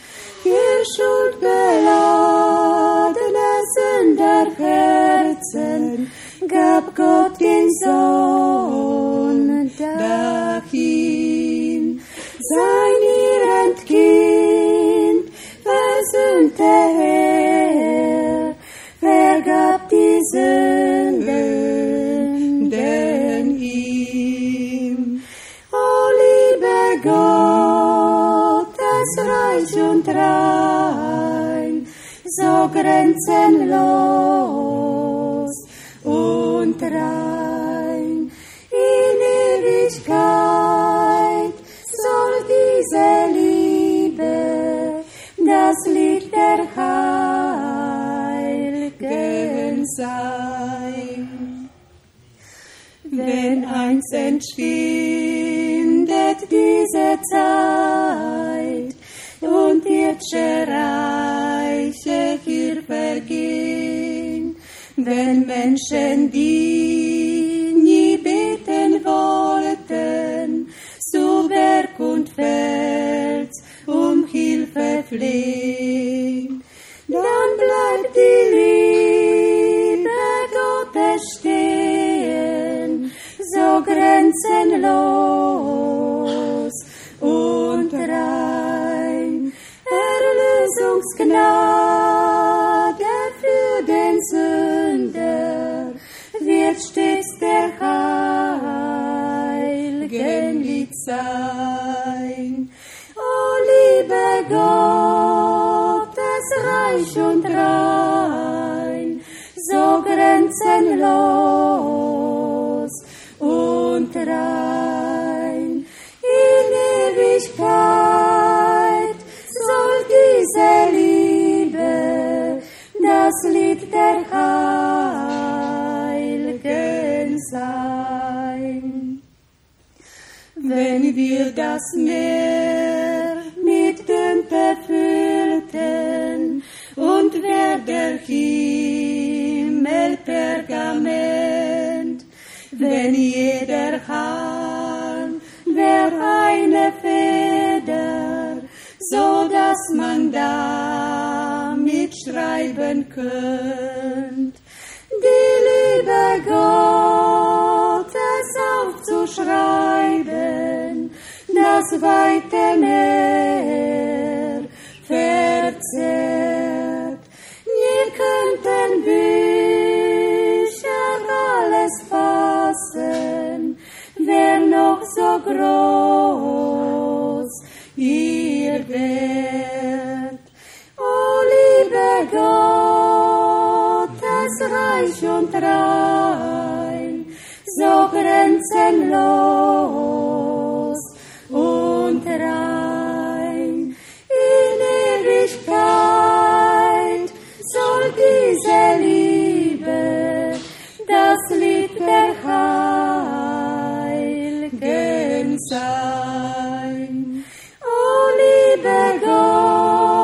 Ihr schuldbeladene Sünderherzen gab Gott den Sohn dahin. Sein ihr Kind versöhnte Herr, vergab die Das reich und rein, so grenzenlos und rein. In Ewigkeit soll diese Liebe das Licht der Heiligen sein. Wenn eins entschwindet diese Zeit und irdische Reiche hier vergehen, wenn Menschen, die nie beten wollten, zu Berg und Fels um Hilfe flehen, dann bleibt die Liebe Gottes stehen, so grenzenlos. Und Gnade für den Sünder wird stets der Heiligen Lied sein. O liebe Gott, das Reich und rein, so grenzenlos und rein in Ewigkeit. Wir das Meer mit Tinte füllten und wer der Himmel Pergament, wenn jeder Hahn wär eine Feder, so dass man damit schreiben könnt. Die Liebe Gottes aufzuschreiben, das weite Meer verzehrt. Wir könnten Bücher alles fassen, wer noch so groß ihr wärt. O liebe Gottes reich und rein, so grenzenlos diese Liebe das Lied der Heiligen sein. O liebe Gottes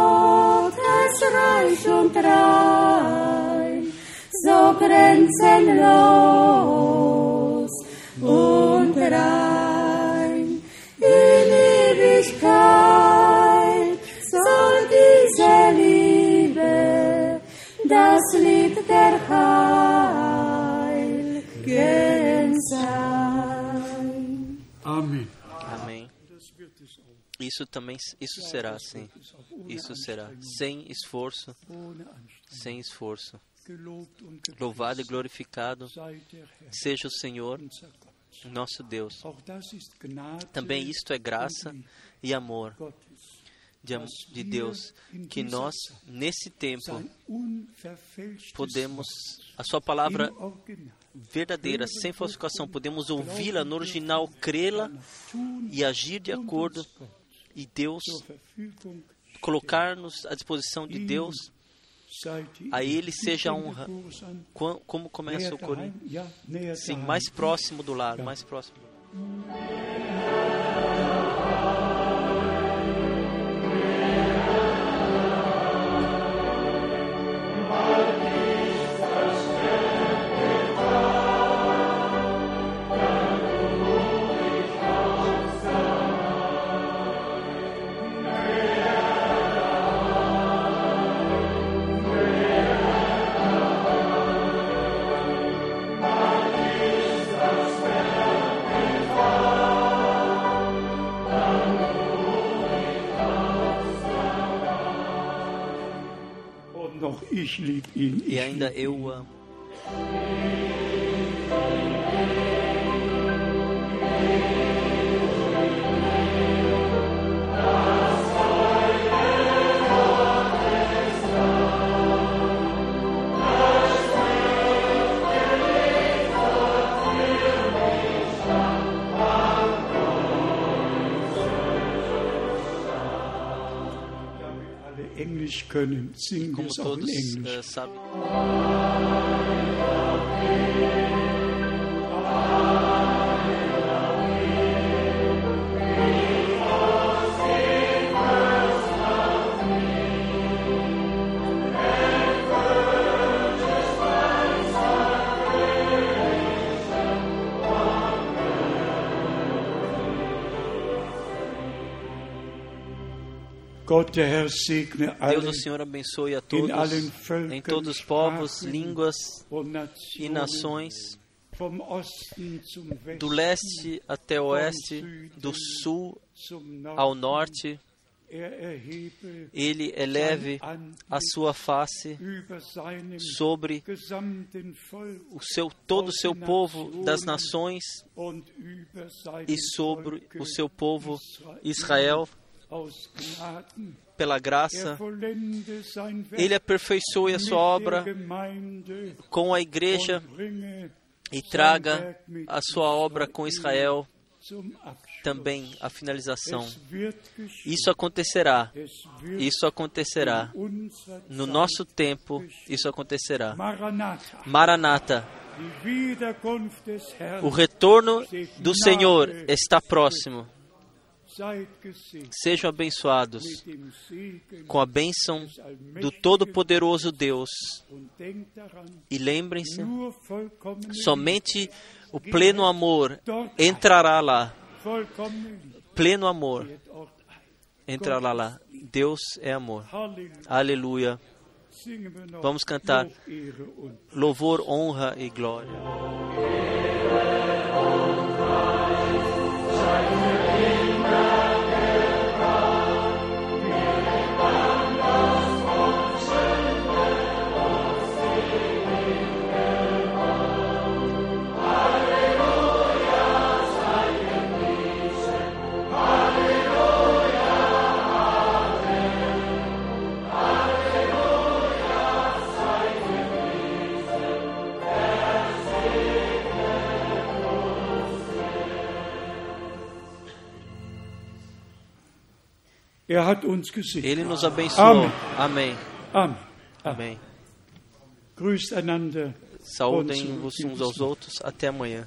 reich und rein, so grenzenlos und rein. Der Heiligen sein. Amen. Amém. Isso também, isso será assim. Isso será sem esforço, sem esforço. Louvado e glorificado seja o Senhor, nosso Deus. Também isto é graça e amor. De, de Deus, que nós, nesse tempo, podemos, a Sua palavra verdadeira, sem falsificação, podemos ouvi-la no original, crê-la e agir de acordo, e Deus colocar-nos à disposição de Deus. A Ele seja a honra. Como começa o näher Sim, mais próximo do lado, mais próximo. Und E Ich ainda eu amo. Wir Como todos eh, sabem. Deus, o Senhor, abençoe a todos, em todos os povos, línguas e nações, do leste até o oeste, do sul ao norte, er ele eleve a sua face sobre o seu todo o seu povo das nações e sobre o seu povo Israel. Pela Er graça. Werk Ele aperfeiçoe a sua obra com a igreja e traga a sua obra com Israel também a finalização. Isso acontecerá. Isso acontecerá. No nosso tempo, isso acontecerá. Maranatha, Maranata, o retorno do Senhor está próximo. Sejam abençoados com a bênção do Todo-Poderoso Deus. E lembrem-se, somente o pleno amor entrará lá. Pleno amor entrará lá. Deus é amor. Aleluia. Vamos cantar. Louvor, honra e glória. Ele nos abençoou. Amém. Amém. Amém. Einander. Saúdem-vos uns aos outros. Até amanhã.